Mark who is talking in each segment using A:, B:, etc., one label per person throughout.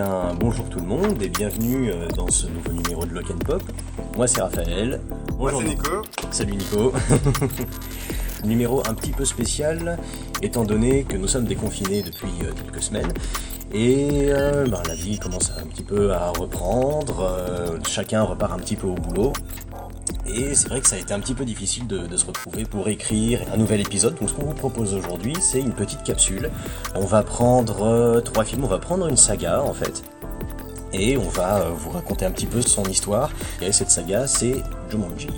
A: bien, bonjour tout le monde et bienvenue euh, dans ce nouveau numéro de Lock and Pop. Moi c'est Raphaël.
B: Moi c'est Nico.
A: Salut Nico. numéro un petit peu spécial étant donné que nous sommes déconfinés depuis euh, quelques semaines et euh, ben, la vie commence un petit peu à reprendre, euh, chacun repart un petit peu au boulot. Et c'est vrai que ça a été un petit peu difficile de, se retrouver pour écrire un nouvel épisode. Donc ce qu'on vous propose aujourd'hui, c'est une petite capsule. On va prendre euh, trois films, on va prendre une saga en fait. Et on va euh, vous raconter un petit peu son histoire. Et cette saga, c'est Jumanji.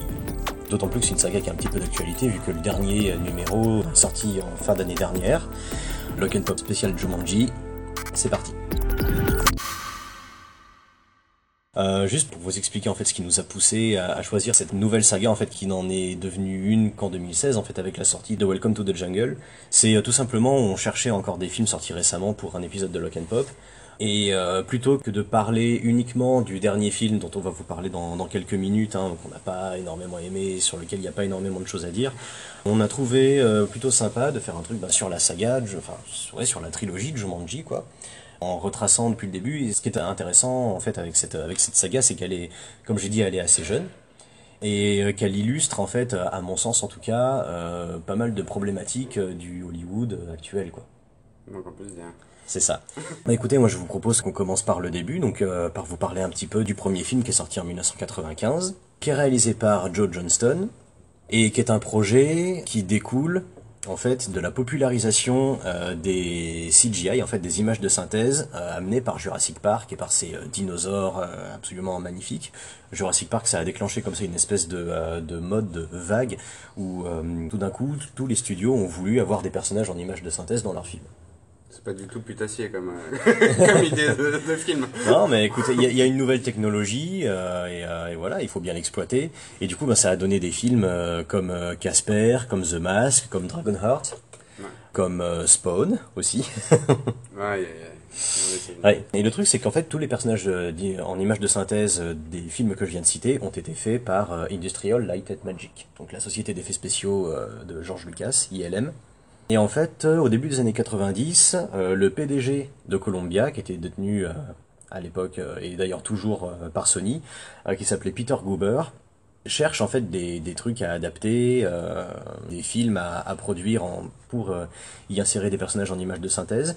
A: D'autant plus que c'est une saga qui a un petit peu d'actualité, vu que le dernier numéro est sorti en fin d'année dernière. Lock and Pop spécial Jumanji. C'est parti. Euh, juste pour vous expliquer en fait ce qui nous a poussé à, choisir cette nouvelle saga en fait qui n'en est devenue une qu'en 2016 en fait avec la sortie de Welcome to the Jungle. C'est euh, tout simplement on cherchait encore des films sortis récemment pour un épisode de Lock and Pop et euh, plutôt que de parler uniquement du dernier film dont on va vous parler dans, dans quelques minutes, hein, qu'on n'a pas énormément aimé, sur lequel il n'y a pas énormément de choses à dire, on a trouvé euh, plutôt sympa de faire un truc bah, sur la saga, de, enfin ouais, sur la trilogie de Jumanji quoi en retraçant depuis le début. Et ce qui est intéressant en fait avec cette avec cette saga, c'est qu'elle est, comme j'ai dit, elle est assez jeune et qu'elle illustre en fait, à mon sens en tout cas, euh, pas mal de problématiques du Hollywood actuel quoi.
B: Donc on peut se dire.
A: C'est ça. Bah écoutez, moi je vous propose qu'on commence par le début, donc euh, par vous parler un petit peu du premier film qui est sorti en 1995, qui est réalisé par Joe Johnston et qui est un projet qui découle en fait de la popularisation euh, des CGI, en fait des images de synthèse euh, amenées par Jurassic Park et par ces euh, dinosaures absolument magnifiques. Jurassic Park, ça a déclenché comme ça une espèce de, de mode vague où tout d'un coup tous les studios ont voulu avoir des personnages en images de synthèse dans leurs films.
B: C'est pas du tout putassier comme, euh, comme idée de, de, film.
A: Non, mais écoutez, il y, y, a une nouvelle technologie euh, et, euh, et, voilà, il faut bien l'exploiter. Et du coup, bah, ça a donné des films comme Casper, comme The Mask, comme Dragonheart, ouais. comme Spawn aussi.
B: ouais.
A: Ouais. Et le truc, c'est qu'en fait, tous les personnages en images de synthèse des films que je viens de citer ont été faits par Industrial Light and Magic, donc la société d'effets spéciaux de George Lucas, ILM. Et en fait, euh, au début des années 90, euh, le PDG de Columbia, qui était détenu euh, à l'époque, et d'ailleurs toujours par Sony, qui s'appelait Peter Goober, cherche en fait des, trucs à adapter, des films à, produire pour y insérer des personnages en images de synthèse.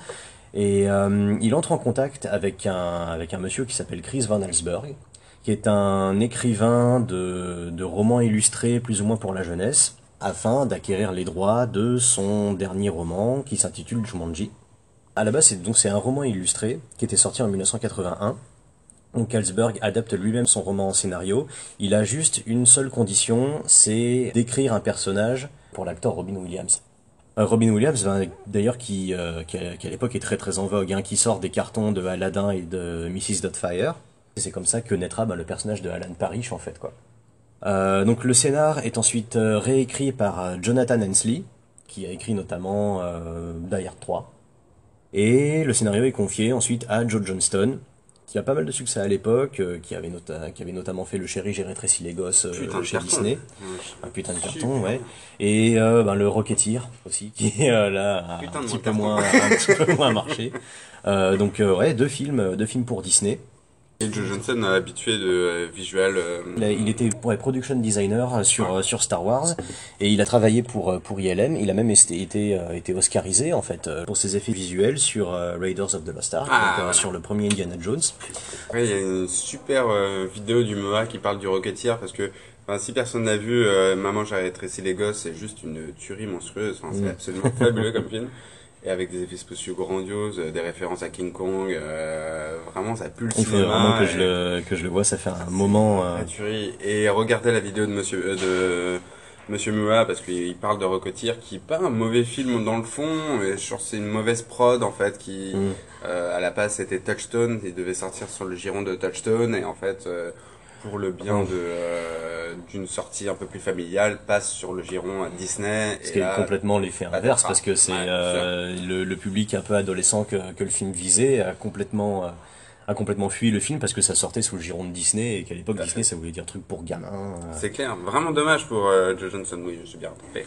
A: Et il entre en contact avec un, avec un monsieur qui s'appelle Chris Van Allsburg, qui est un écrivain de, de romans illustrés plus ou moins pour la jeunesse afin d'acquérir les droits de son dernier roman qui s'intitule Jumanji. À la base, c'est donc un roman illustré qui était sorti en 1981. Donc Kalsberg adapte lui-même son roman en scénario. Il a juste une seule condition, c'est d'écrire un personnage pour l'acteur Robin Williams. Euh, Robin Williams, d'ailleurs, qui, euh, qui, à, l'époque est très très en vogue, hein, qui sort des cartons de Aladdin et de Mrs. Doubtfire. C'est comme ça que naîtra bah, le personnage de Alan Parrish en fait quoi. Euh, donc le scénar est ensuite euh, réécrit par euh, Jonathan Hensley, qui a écrit notamment euh, Die Hard 3. Et le scénario est confié ensuite à Joe Johnston, qui a pas mal de succès à l'époque, euh, qui, avait qui avait notamment fait Le Chéri, j'ai rétréci les gosses
B: putain
A: chez. Disney. Un putain de carton, ouais. Et ben, le Rocketeer aussi, qui là a un petit, peu moins, un petit peu moins marché. donc ouais, deux films, deux films pour Disney.
B: Joe Johnson, habitué de euh, visual. Euh...
A: Il était ouais, production designer sur ouais. sur Star Wars et il a travaillé pour pour ILM. Il a même été été, été oscarisé en fait pour ses effets visuels sur Raiders of the Lost Ark,
B: ah,
A: donc, sur le premier Indiana Jones.
B: Il y a une super euh, vidéo du MOA qui parle du Rocketeer parce que Enfin, si personne n'a vu euh, Maman j'ai rétréci les gosses, c'est juste une tuerie monstrueuse. Enfin, c'est
A: Mm.
B: absolument fabuleux comme film. Et avec des effets spéciaux grandioses, euh, des références à King Kong, euh, vraiment ça pue le
A: Il faut vraiment que je le que je le vois. Ça fait un moment. euh.
B: Et regardez la vidéo de Monsieur euh, de Monsieur Mua parce qu'il parle de Rocketeer qui est pas un mauvais film dans le fond, et je c'est une mauvaise prod en fait qui
A: Mm.
B: euh, à la base c'était Touchstone, il devait sortir sur le giron de Touchstone et en fait euh, pour le bien de euh, d'une sortie un peu plus familiale passe sur le giron à Disney
A: Ce
B: et
A: qui est complètement l'effet
B: bah,
A: inverse parce que c'est
B: ouais,
A: euh, le, le public un peu adolescent que, que le film visait a complètement euh, a complètement fui le film parce que ça sortait sous le giron de Disney et qu'à l'époque Disney ça voulait dire truc pour gamins. euh.
B: c'est clair, vraiment dommage pour Joe Johnson, oui, je suis bien trompé.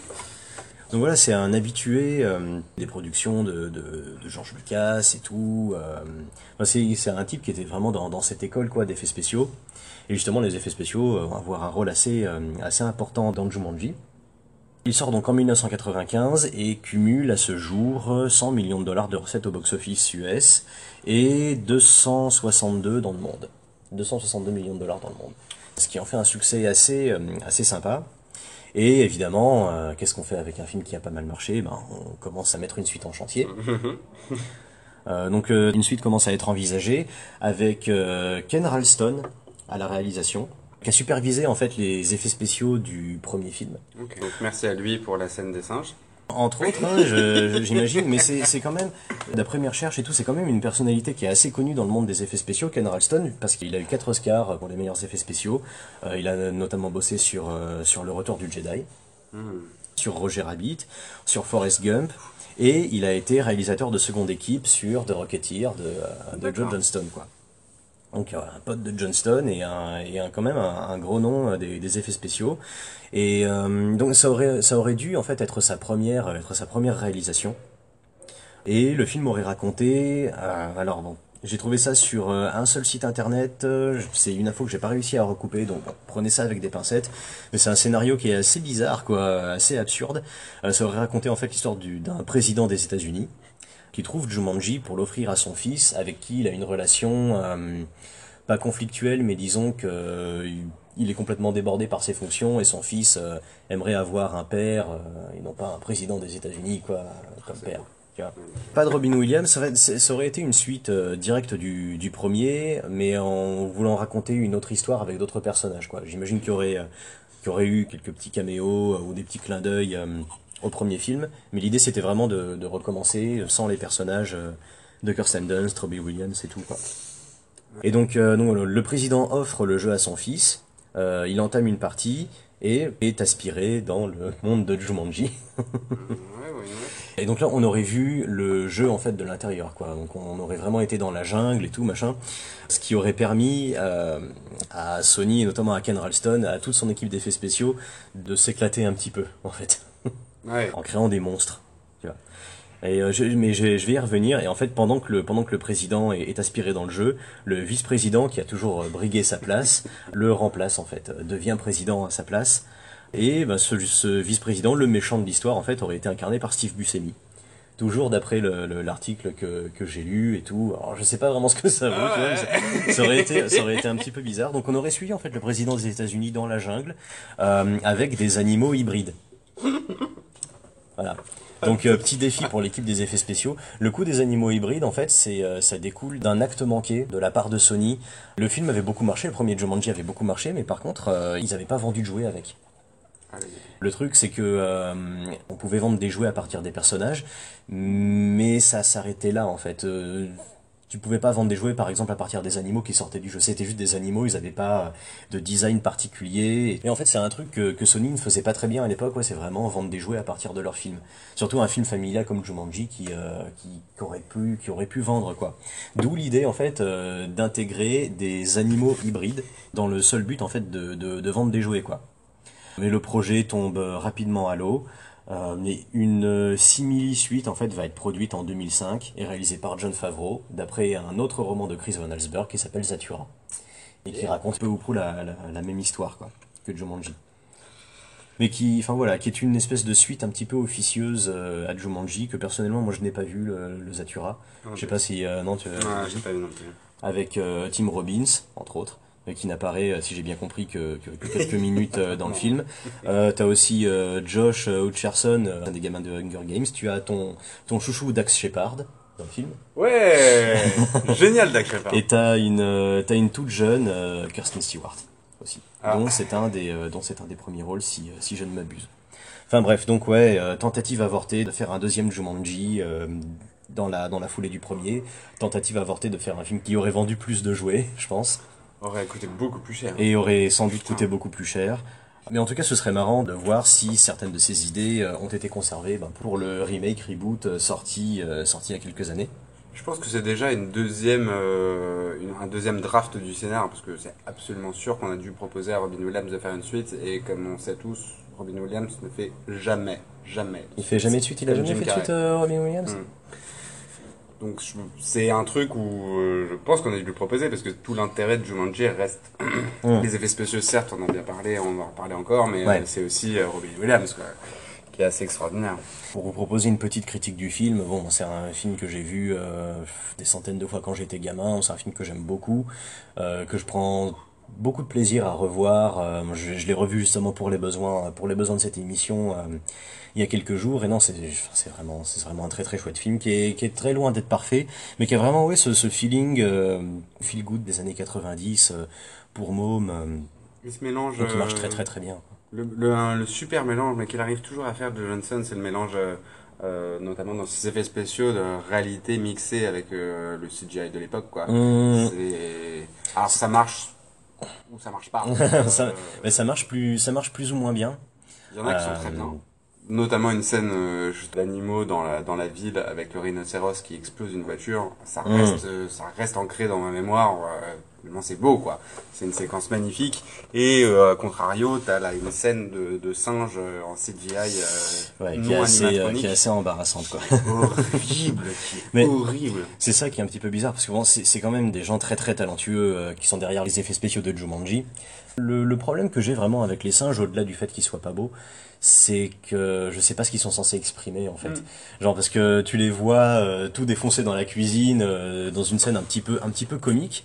A: Donc voilà, c'est un habitué euh, des productions de, de, George Lucas et tout. Euh, c'est un type qui était vraiment dans, dans cette école quoi d'effets spéciaux. Et justement, les effets spéciaux euh, vont avoir un rôle assez, euh, assez important dans Jumanji. Il sort donc en 1995 et cumule à ce jour euh, 100 millions de dollars de recettes au box-office US et 262 dans le monde. 262 millions de dollars dans le monde. Ce qui en fait un succès assez, euh, assez sympa. Et évidemment, euh, qu'est-ce qu'on fait avec un film qui a pas mal marché? Ben, On commence à mettre une suite en chantier. Euh, donc euh, une suite commence à être envisagée avec Ken Ralston à la réalisation, qui a supervisé en fait les effets spéciaux du premier film.
B: Donc merci à lui pour la scène des singes.
A: Entre autres, hein, j'imagine, mais c'est quand même, d'après mes recherches et tout, c'est quand même une personnalité qui est assez connue dans le monde des effets spéciaux, Ken Ralston, parce qu'il a eu 4 Oscars pour les meilleurs effets spéciaux. Euh, il a notamment bossé sur, euh, sur Le Retour du Jedi, sur Roger Rabbit, sur Forrest Gump, et il a été réalisateur de seconde équipe sur The Rocketeer de, euh, de Joe. Johnston, quoi. Donc euh, un pote de Johnston et, un, et un, quand même un, gros nom euh, des, des effets spéciaux. Et euh, donc ça aurait, ça aurait dû en fait être sa première, être sa première réalisation. Et le film aurait raconté, euh, alors bon, j'ai trouvé ça sur euh, un seul site internet, euh, c'est une info que j'ai pas réussi à recouper, donc prenez ça avec des pincettes. Mais c'est un scénario qui est assez bizarre, quoi, assez absurde. Euh, ça aurait raconté en fait l'histoire du- d'un président des États-Unis qui trouve Jumanji pour l'offrir à son fils, avec qui il a une relation euh, pas conflictuelle, mais disons que euh, il est complètement débordé par ses fonctions et son fils euh, aimerait avoir un père et non pas un président des États-Unis quoi comme père. Pas de Robin Williams, ça, aurait été une suite directe du, du premier, mais en voulant raconter une autre histoire avec d'autres personnages. quoi. J'imagine qu'il y aurait, qu'il y aurait eu quelques petits caméos ou des petits clins d'œil au premier film, mais l'idée c'était vraiment de, recommencer sans les personnages euh, de Kirsten Dunst, Robbie Williams et tout. Et donc, euh, donc, le, président offre le jeu à son fils, euh, il entame une partie et est aspiré dans le monde de Jumanji. Et donc là, on aurait vu le jeu en fait de l'intérieur, quoi. Donc on aurait vraiment été dans la jungle et tout machin, ce qui aurait permis à Sony et notamment à Ken Ralston, à toute son équipe d'effets spéciaux, de s'éclater un petit peu en fait,
B: Ouais.
A: en créant des monstres. Tu vois. Et euh, je, mais je, je vais y revenir. Et en fait, pendant que le pendant que le président est, est aspiré dans le jeu, le vice-président qui a toujours euh, brigué sa place le remplace en fait, euh, devient président à sa place. Et ben, ce, ce vice-président, le méchant de l'histoire, en fait, aurait été incarné par Steve Buscemi. Toujours d'après le- le- l'article que, que j'ai lu et tout. Alors je sais pas vraiment ce que ça vaut, vois, mais ça, ça aurait été, ça aurait été un petit peu bizarre. Donc on aurait suivi en fait le président des États-Unis dans la jungle euh, avec des animaux hybrides. Voilà. Donc euh, petit défi pour l'équipe des effets spéciaux. Le coup des animaux hybrides, en fait, c'est euh, ça découle d'un acte manqué de la part de Sony. Le film avait beaucoup marché, le premier Jumanji avait beaucoup marché, mais par contre, euh, ils n'avaient pas vendu de jouets avec. Le truc, c'est que on pouvait vendre des jouets à partir des personnages, mais ça s'arrêtait là en fait. Tu pouvais pas vendre des jouets par exemple à partir des animaux qui sortaient du jeu. C'était juste des animaux, ils avaient pas de design particulier. Et en fait, c'est un truc que, que Sony ne faisait pas très bien à l'époque. Ouais, c'est vraiment vendre des jouets à partir de leurs films. Surtout un film familial comme Jumanji qui, euh, qui, qui aurait pu qui aurait pu vendre quoi. D'où l'idée en fait euh, d'intégrer des animaux hybrides dans le seul but en fait de, de, de vendre des jouets quoi. Mais le projet tombe euh, rapidement à l'eau. Euh, mais une euh, simili-suite en fait va être produite en 2005 et réalisée par John Favreau d'après un autre roman de Chris Van Allsburg qui s'appelle Zathura et qui raconte peu ou prou la, la, la même histoire quoi que Jumanji. Mais qui, enfin voilà, qui est une espèce de suite un petit peu officieuse euh, à Jumanji que personnellement moi je n'ai pas vu le, le Zathura. Je sais pas si euh, non tu
B: Ouais, j'ai pas vu non plus.
A: avec euh, Tim Robbins, entre autres, qui n'apparaît, euh, si j'ai bien compris, que, que- que quelques minutes euh, dans le film. Euh, T'as aussi euh, Josh Hutcherson, un des gamins de Hunger Games. Tu as ton, ton chouchou Dax Shepard dans le film.
B: Ouais Génial, Dak Shepard.
A: Et t'as une, euh, t'as une toute jeune Kirsten Stewart aussi,
B: Ah.
A: dont c'est un des, dont un des premiers rôles, si, si je ne m'abuse. Enfin bref, donc ouais, tentative avortée de faire un deuxième Jumanji dans la dans la foulée du premier. Tentative avortée de faire un film qui aurait vendu plus de jouets, je pense,
B: Aurait coûté beaucoup plus cher.
A: et aurait sans doute coûté beaucoup plus cher. Mais en tout cas, ce serait marrant de voir si certaines de ces idées euh, ont été conservées ben, pour le remake, reboot euh, sorti, euh, sorti il y a quelques années.
B: Je pense que c'est déjà une deuxième, euh, une- un deuxième draft du scénar, parce que c'est absolument sûr qu'on a dû proposer à Robin Williams de faire une suite, et comme on sait tous, Robin Williams ne fait jamais, jamais.
A: Il fait jamais de suite, il a jamais fait de suite, euh, Robin Williams?
B: Mm. Donc c'est un truc où euh, je pense qu'on a dû le proposer parce que tout l'intérêt de Jumanji reste les effets spéciaux certes on en a bien parlé, on va en reparler encore mais
A: Ouais.
B: euh, c'est aussi euh, Robin Williams quoi, qui est assez extraordinaire.
A: Pour vous proposer une petite critique du film, bon, c'est un film que j'ai vu euh, des centaines de fois quand j'étais gamin, c'est un film que j'aime beaucoup, euh, que je prends beaucoup de plaisir à revoir. euh, je je l'ai revu justement pour les besoins, pour les besoins de cette émission euh, il y a quelques jours. Et non, c'est vraiment, c'est vraiment un très très chouette film qui est, qui est très loin d'être parfait, mais qui a vraiment ouais, ce, ce feeling euh, feel good des années 90 euh, pour môme,
B: Il se mélange.
A: qui marche très très très bien.
B: Le, le, un- le super mélange, mais qu'il arrive toujours à faire de Johnson, c'est le mélange, euh, notamment dans ses effets spéciaux, de réalité mixée avec euh, le CGI de l'époque, quoi.
A: Mmh.
B: Alors ça marche ou ça marche pas.
A: Ça-
B: Euh,
A: Mais ça marche plus, ça marche plus ou moins bien.
B: Il y en a qui sont très
A: Euh,
B: bien. Notamment une scène euh, d'animaux dans la, dans la ville avec le rhinocéros qui explose une voiture. Ça
A: Mm.
B: reste, euh, ça reste ancré dans ma mémoire. euh, c'est beau, quoi. C'est une séquence magnifique. Et, euh, à contrario, t'as là une scène de, de singe euh, en CGI euh,
A: qui est assez, euh, qui est assez embarrassante quoi.
B: horrible, qui est
A: Mais-
B: horrible.
A: C'est ça qui est un petit peu bizarre parce que bon, c'est c'est quand même des gens très très talentueux euh, qui sont derrière les effets spéciaux de Jumanji. Le, le problème que j'ai vraiment avec les singes, au-delà du fait qu'ils soient pas beaux, c'est que je sais pas ce qu'ils sont censés exprimer en fait.
B: Mm.
A: Genre parce que tu les vois euh, tout défoncer dans la cuisine, euh, dans une scène un petit peu un petit peu comique.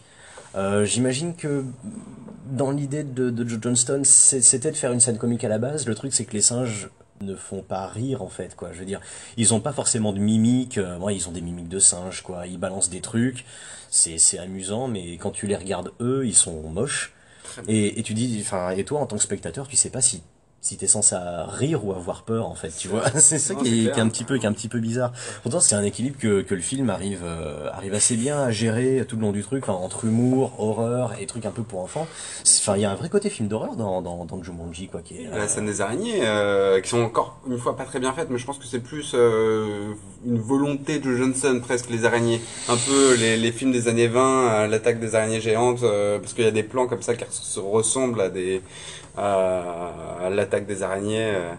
A: Euh, J'imagine que dans l'idée de, de Joe Johnston, c'était de faire une scène comique à la base. Le truc, c'est que les singes ne font pas rire en fait quoi. Je veux dire, ils ont pas forcément de mimiques. ouais, ils ont des mimiques de singes quoi. Ils balancent des trucs. C'est c'est amusant, mais quand tu les regardes eux, ils sont moches. Et, et tu dis, enfin, et toi en tant que spectateur, tu sais pas si si t'es censé rire ou avoir peur en fait, tu vois. C'est ça
B: Non,
A: qui est, qui est un petit peu qui est un petit peu bizarre. Pourtant, c'est un équilibre que, que le film arrive euh, arrive assez bien à gérer tout le long du truc, enfin, entre humour, horreur et trucs un peu pour enfants. Enfin, il y a un vrai côté film d'horreur dans dans dans Jumanji quoi, qui est.
B: La
A: euh,
B: scène des araignées, euh, qui sont encore une fois pas très bien faites, mais je pense que c'est plus euh, une volonté de Johnson presque les araignées, un peu les, les films des années 20, euh, l'attaque des araignées géantes, euh, parce qu'il y a des plans comme ça qui se ressemblent à des à, à l'attaque des araignées. euh,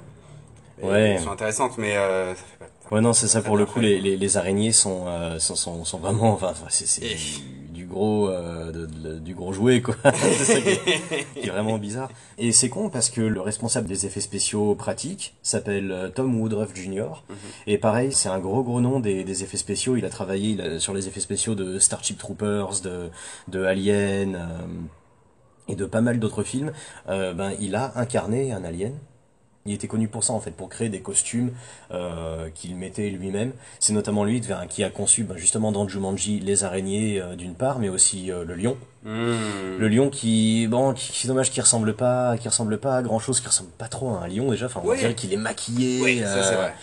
A: Ouais.
B: Elles sont intéressantes, mais euh, ça fait pas.
A: Ouais non c'est ça pour le coup les, les, les araignées sont, euh, sont, sont sont vraiment enfin c'est du, gros euh, de- de- du gros jouet quoi c'est ça qui est, qui est vraiment bizarre et c'est con parce que le responsable des effets spéciaux pratiques s'appelle Tom Woodruff Jr.
B: Mhm.
A: et pareil c'est un gros gros nom des, des effets spéciaux il a travaillé il a- sur les effets spéciaux de Starship Troopers de de Alien euh, et de pas mal d'autres films euh, ben il a incarné un alien il était connu pour ça en fait, pour créer des costumes euh, qu'il mettait lui-même. C'est notamment lui qui a conçu ben, justement dans Jumanji les araignées euh, d'une part, mais aussi le lion.
B: Mmh.
A: Le lion qui, bon, qui, c'est dommage qu'il ressemble pas, qui ressemble pas à grand chose, qui ressemble pas trop à un lion déjà. Enfin, on
B: Oui.
A: dirait qu'il est maquillé.
B: Oui, ça c'est vrai.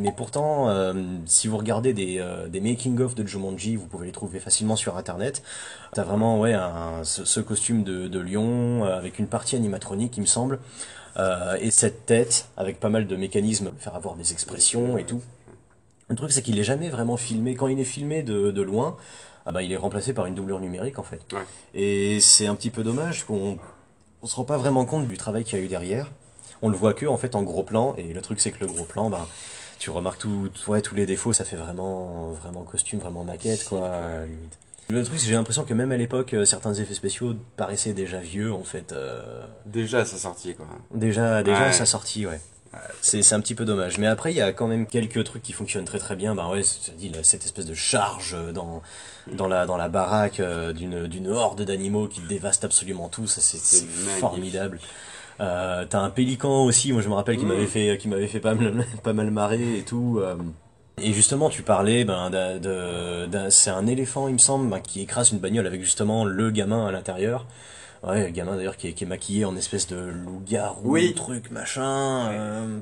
A: Mais pourtant, euh, si vous regardez des, euh, des making-of de Jumanji, vous pouvez les trouver facilement sur internet. T'as vraiment ouais, un, ce, ce costume de, de lion euh, avec une partie animatronique, il me semble, et cette tête avec pas mal de mécanismes pour faire avoir des expressions et tout. Le truc, c'est qu'il est jamais vraiment filmé. Quand il est filmé de, de loin, ah bah, il est remplacé par une doublure numérique en fait.
B: Ouais.
A: Et c'est un petit peu dommage qu'on on se rend pas vraiment compte du travail qu'il y a eu derrière. On le voit que en fait en gros plan. Et le truc, c'est que le gros plan, bah, tu remarques tout, ouais, tous les défauts, ça fait vraiment, vraiment costume, vraiment maquette, quoi, limite. Le truc, c'est que j'ai l'impression que même à l'époque, euh, certains effets spéciaux paraissaient déjà vieux, en fait. euh,
B: Déjà à sa sortie quoi.
A: déjà, déjà
B: Ouais.
A: à sa sortie, ouais. C'est, c'est un petit peu dommage. Mais après, il y a quand même quelques trucs qui fonctionnent très très bien. Bah ouais, c'est dit, là, cette espèce de charge euh, dans, dans la, dans la baraque euh, d'une, d'une horde d'animaux qui dévaste absolument tout. Ça, c'est,
B: C'est
A: c'est
B: magnifique.
A: Euh, t'as un pélican aussi, moi je me rappelle qui
B: Mm.
A: m'avait fait, qui m'avait fait pas mal, pas mal marrer et tout. euh. Et justement, tu parlais, ben, de, c'est un éléphant, il me semble, ben, qui écrase une bagnole avec justement le gamin à l'intérieur. Ouais, le gamin d'ailleurs qui est, qui est maquillé en espèce de loup-garou,
B: Oui.
A: truc, machin. euh,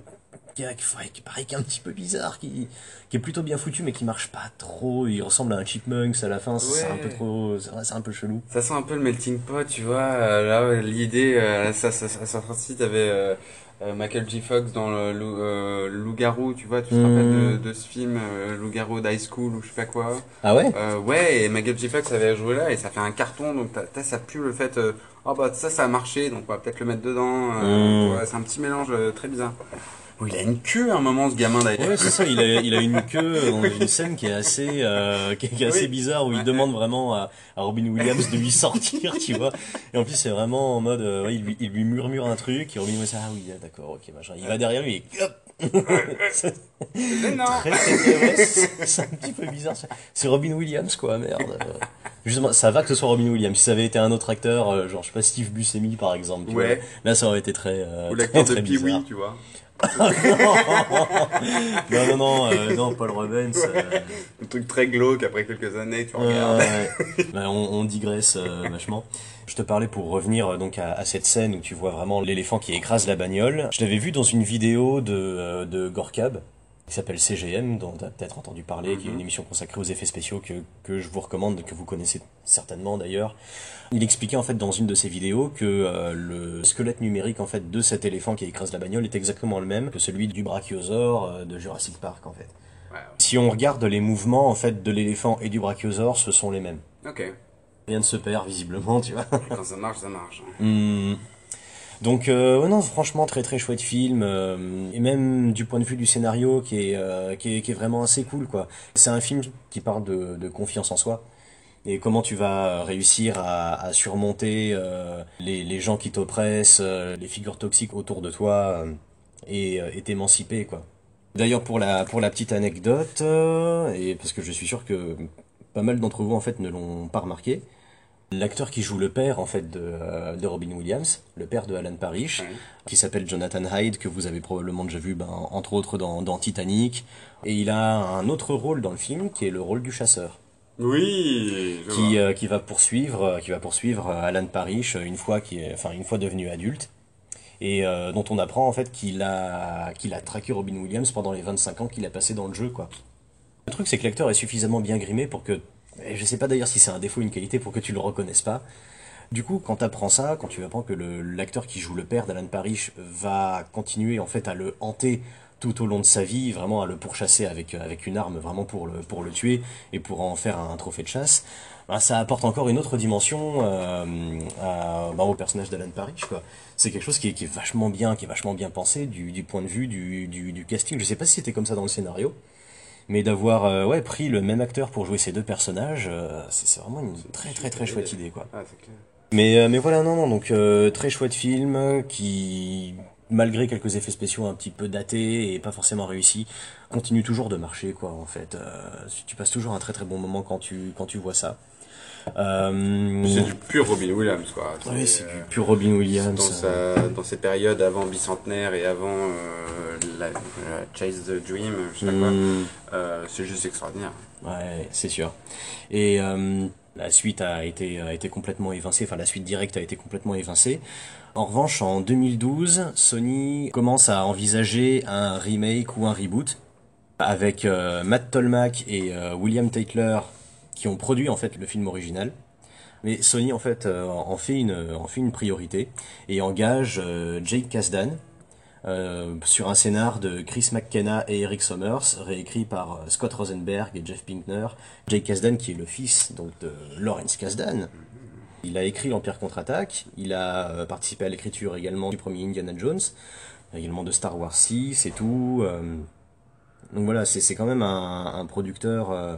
A: qui, qui, paraît qui est un petit peu bizarre, qui, qui est plutôt bien foutu, mais qui marche pas trop. Il ressemble à un chipmunks à la fin, c'est un peu trop, c'est un peu chelou.
B: Ça sent un peu le melting pot, tu vois. euh, là, l'idée, euh, ça, ça, ça, ça sorti, t'avais euh, euh, Michael J. Fox dans le, loup- le Loup-garou, tu vois, tu te
A: Mhm.
B: rappelles de, de ce film, Loup-garou d'High School ou je sais pas quoi?
A: Ah ouais?
B: Ouais, et Michael J. Fox avait joué là et ça fait un carton, donc t'as- ça pue le fait, oh bah ça, ça a marché, donc on va peut-être le mettre dedans. euh,
A: Mm.
B: ouais, c'est un petit mélange euh, très bizarre. Bon, il a une queue à un moment, ce gamin d'ailleurs.
A: Ouais, c'est ça, il a, il a une queue dans une scène qui est assez, euh, qui est, assez
B: Oui.
A: bizarre où il demande vraiment à, à Robin Williams de lui sortir, tu vois. Et en plus, c'est vraiment en mode, euh, ouais, il, lui, il lui murmure un truc et Robin Williams, ah oui, ah, d'accord, ok, machin. Il va derrière lui et hop
B: Mais non
A: c'est un petit peu bizarre. C'est- Robin Williams, quoi, merde. Justement, ça va que ce soit Robin Williams. Si ça avait été un autre acteur, euh, genre, je sais pas, Steve Buscemi, par exemple, tu
B: Ouais.
A: vois, là, ça aurait été très, euh,
B: Ou
A: très,
B: l'acteur de. Pee-Wee, tu vois.
A: non, non, non, euh, non, Paul Rubens. euh,
B: Un truc très glauque après quelques années, tu regardes.
A: Bah, on, on digresse euh, vachement. Je te parlais pour revenir euh, donc à, à cette scène où tu vois vraiment l'éléphant qui écrase la bagnole. Je l'avais vu dans une vidéo de, de Gorkab qui s'appelle CGM, dont tu as peut-être entendu parler, qui est une émission consacrée aux effets spéciaux que, que je vous recommande, que vous connaissez certainement d'ailleurs. Il expliquait en fait dans une de ses vidéos que euh, le squelette numérique en fait de cet éléphant qui écrase la bagnole est exactement le même que celui du brachiosaure euh, de Jurassic Park en fait. Si on regarde les mouvements en fait de l'éléphant et du brachiosaure, ce sont les mêmes.
B: Ok.
A: Rien ne se perd visiblement, tu vois.
B: Quand ça marche, ça marche.
A: Hmm. Donc euh, non, franchement très très chouette film euh, et même du point de vue du scénario qui est, euh, qui est qui est vraiment assez cool quoi. C'est un film qui parle de, confiance en soi et comment tu vas réussir à, à surmonter les, les gens qui t'oppressent, les figures toxiques autour de toi et t'émanciper quoi. D'ailleurs pour la pour la petite anecdote et parce que je suis sûr que pas mal d'entre vous en fait ne l'ont pas remarqué. L'acteur qui joue le père en fait de, euh, de Robin Williams, le père de Alan Parrish,
B: Ouais.
A: qui s'appelle Jonathan Hyde, que vous avez probablement déjà vu, ben, entre autres dans, dans Titanic, et il a un autre rôle dans le film qui est le rôle du chasseur,
B: Oui, je
A: qui, euh, qui va poursuivre, euh, qui va poursuivre Alan Parrish une fois qu'il est, enfin une fois devenu adulte, et euh, dont on apprend en fait qu'il a qu'il a traqué Robin Williams pendant les 25 ans qu'il a passé dans le jeu quoi. Le truc c'est que l'acteur est suffisamment bien grimé pour que et je sais pas d'ailleurs si c'est un défaut ou une qualité pour que tu le reconnaisses pas. Du coup, quand tu apprends ça, quand tu apprends que l'acteur qui joue le père d'Alan Parrish va continuer en fait à le hanter tout au long de sa vie, vraiment à le pourchasser avec, euh, avec une arme, vraiment pour le, pour le tuer et pour en faire un trophée de chasse, ben, ça apporte encore une autre dimension euh, ben, au personnage d'Alan Parrish. C'est quelque chose qui est, vachement bien, qui est vachement bien pensé du, point de vue du, du, du casting. Je sais pas si c'était comme ça dans le scénario, mais d'avoir euh, ouais, pris le même acteur pour jouer ces deux personnages, euh, c'est vraiment une très très très chouette idée. quoi.
B: Ah, clair.
A: Mais, euh, mais voilà, non, non, donc euh, très chouette film qui, malgré quelques effets spéciaux un petit peu datés et pas forcément réussis, continue toujours de marcher, quoi, en fait. Euh, tu passes toujours un très très bon moment quand tu, quand tu vois ça. Euh,
B: C'est du pur Robin Williams, quoi.
A: ouais, c'est
B: euh,
A: du pur Robin Williams.
B: dans, sa, dans ces périodes avant bicentenaire et avant euh, la, la Chase the Dream, je sais pas quoi,
A: Hmm.
B: c'est juste extraordinaire.
A: Ouais, c'est sûr. Et la suite a été, a été complètement évincée, enfin la suite directe a été complètement évincée. En revanche, en 2012, Sony commence à envisager un remake ou un reboot avec euh, Matt Tolmach et euh, William Tatler qui ont produit en fait le film original. Mais Sony en fait euh, en fait une en fait une priorité et engage euh, Jake Kasdan euh, sur un scénar de Chris McKenna et Eric Sommers, réécrit par euh, Scott Rosenberg et Jeff Pinkner. Jake Kasdan, qui est le fils donc de Lawrence Kasdan, il a écrit l'Empire contre-attaque, il a euh, participé à l'écriture également du premier Indiana Jones, également de Star Wars 6 et tout. euh. donc voilà, c'est quand même un, producteur, euh,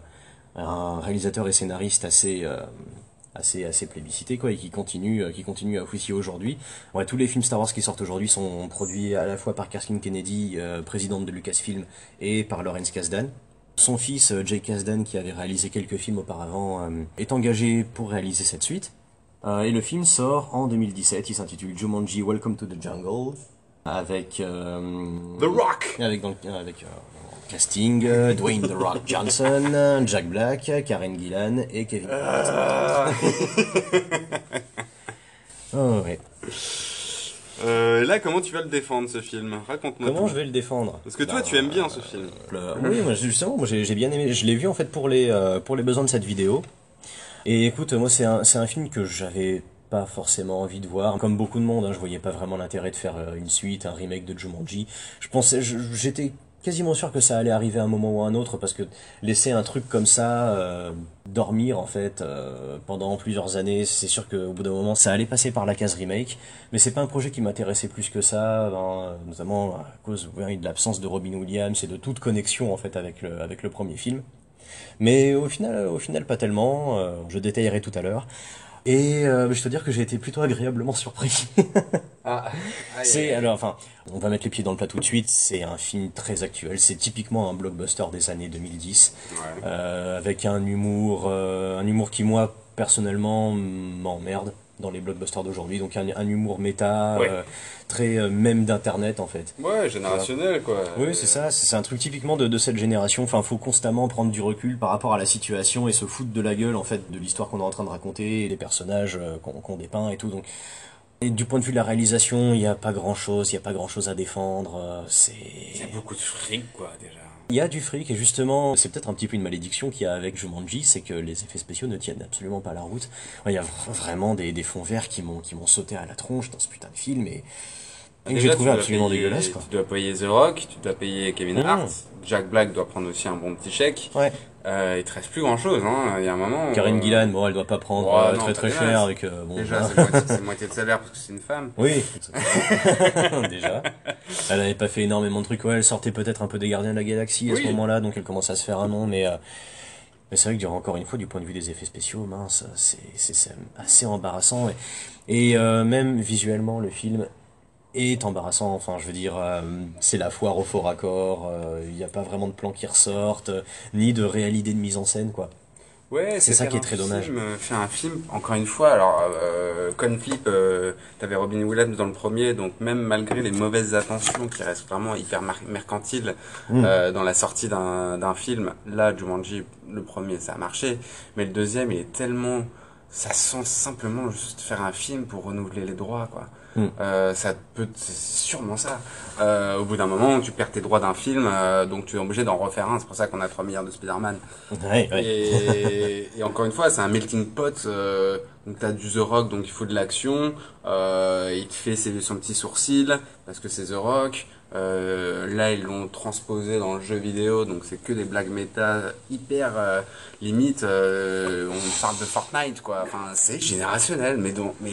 A: un réalisateur et scénariste assez, euh, assez, assez plébiscité quoi, et qui continue, euh, qui continue à officier aujourd'hui. Ouais, tous les films Star Wars qui sortent aujourd'hui sont produits à la fois par Kathleen Kennedy, euh, présidente de Lucasfilm, et par Lawrence Kasdan. Son fils, Jake Kasdan, qui avait réalisé quelques films auparavant, euh, est engagé pour réaliser cette suite. Euh, et le film sort en 2017, il s'intitule Jumanji Welcome to the Jungle, avec...
B: The Rock
A: avec, donc, avec en casting euh, Dwayne The Rock Johnson, Jack Black, Karen Gillan et Kevin
B: Ah.
A: Oh, ouais.
B: Euh, Là, comment tu vas le défendre ce film? Raconte-moi.
A: Comment
B: tout.
A: je vais le défendre?
B: Parce que toi,
A: Bah,
B: tu aimes bien ce film.
A: le- Oui, moi, justement, moi, j'ai bien aimé. Je l'ai vu en fait pour les, euh, pour les besoins de cette vidéo. Et écoute, moi, c'est un, c'est un film que j'avais pas forcément envie de voir. Comme beaucoup de monde, hein, je voyais pas vraiment l'intérêt de faire euh, une suite, un remake de Jumanji. Je pensais, j'étais quasiment sûr que ça allait arriver à un moment ou à un autre parce que laisser un truc comme ça euh, dormir en fait euh, pendant plusieurs années, c'est sûr qu'au bout d'un moment ça allait passer par la case remake, mais c'est pas un projet qui m'intéressait plus que ça, hein, notamment à cause de l'absence de Robin Williams et de toute connexion en fait avec le avec le premier film. Mais au final, au final pas tellement. euh, je détaillerai tout à l'heure. Et euh, je dois dire que j'ai été plutôt agréablement surpris.
B: Ah,
A: C'est alors, enfin, on va mettre les pieds dans le plat tout de suite. C'est un film très actuel. C'est typiquement un blockbuster des années 2010,
B: Ouais.
A: euh, avec un humour, euh, un humour qui moi personnellement m'emmerde dans les blockbusters d'aujourd'hui. Donc un, un humour méta,
B: Ouais.
A: euh, très euh, même d'internet en fait.
B: Ouais, générationnel quoi.
A: Oui, c'est ça, c'est un truc typiquement de, de cette génération. Enfin, faut constamment prendre du recul par rapport à la situation et se foutre de la gueule en fait de l'histoire qu'on est en train de raconter, et des personnages euh, qu'on qu'on dépeint et tout. Donc, et du point de vue de la réalisation, il n'y a pas grand chose, il n'y a pas grand chose à défendre. C'est
B: Il y a beaucoup de fric quoi déjà.
A: Il y a du fric et justement, c'est peut-être un petit peu une malédiction qu'il y a avec Jumanji, c'est que les effets spéciaux ne tiennent absolument pas la route. Il y a vr- vraiment des, des fonds verts qui m'ont qui m'ont sauté à la tronche dans ce putain de film et, et que j'ai trouvé absolument
B: payer-
A: dégueulasse quoi.
B: Tu dois payer The Rock, tu dois payer Kevin
A: Mmh.
B: Hart, Jack Black doit prendre aussi un bon petit chèque.
A: Ouais.
B: Euh, il te reste plus grand chose, hein. Il y a un moment.
A: Karine
B: euh,
A: Gillan, bon, elle doit pas prendre euh,
B: non,
A: très très cher avec euh, bon.
B: Déjà,
A: voilà.
B: c'est moitié, de salaire parce que c'est une femme.
A: Oui, déjà. Elle avait pas fait énormément de trucs. Ouais, elle sortait peut-être un peu des Gardiens de la Galaxie à ce moment-là, donc elle commence à se faire un nom. Mais, mais c'est vrai que encore une fois, du point de vue des effets spéciaux, mince, c'est assez embarrassant. Et, et euh, même visuellement, le film est embarrassant. Enfin, je veux dire, euh, c'est la foire au faux raccord. euh, Il n'y a pas vraiment de plans qui ressortent, euh, ni de réelle idée de mise en scène, quoi.
B: Ouais,
A: C'est ça qui est très dommage.
B: film, euh, faire un film, encore une fois, alors, euh, Conflip, euh, t'avais Robin Williams dans le premier, donc même malgré les mauvaises attentions qui restent vraiment hyper mercantiles
A: Mm.
B: euh, dans la sortie d'un film, là, Jumanji, le premier, ça a marché, mais le deuxième, il est tellement... Ça sent simplement juste faire un film pour renouveler les droits, quoi.
A: Mm.
B: Euh, ça peut, c'est sûrement ça. Euh, au bout d'un moment, tu perds tes droits d'un film, euh, donc tu es obligé d'en refaire un. C'est pour ça qu'on a 3 milliards de Spider-Man.
A: Ouais, ouais.
B: Et, et encore une fois, c'est un melting pot. Euh, donc t'as du The Rock, donc il faut de l'action. Euh, il te fait ses, son petit sourcil parce que c'est The Rock. Euh, là, ils l'ont transposé dans le jeu vidéo, donc c'est que des blagues méta hyper euh, limite. euh, on parle de Fortnite, quoi. Enfin, c'est générationnel, mais donc, mais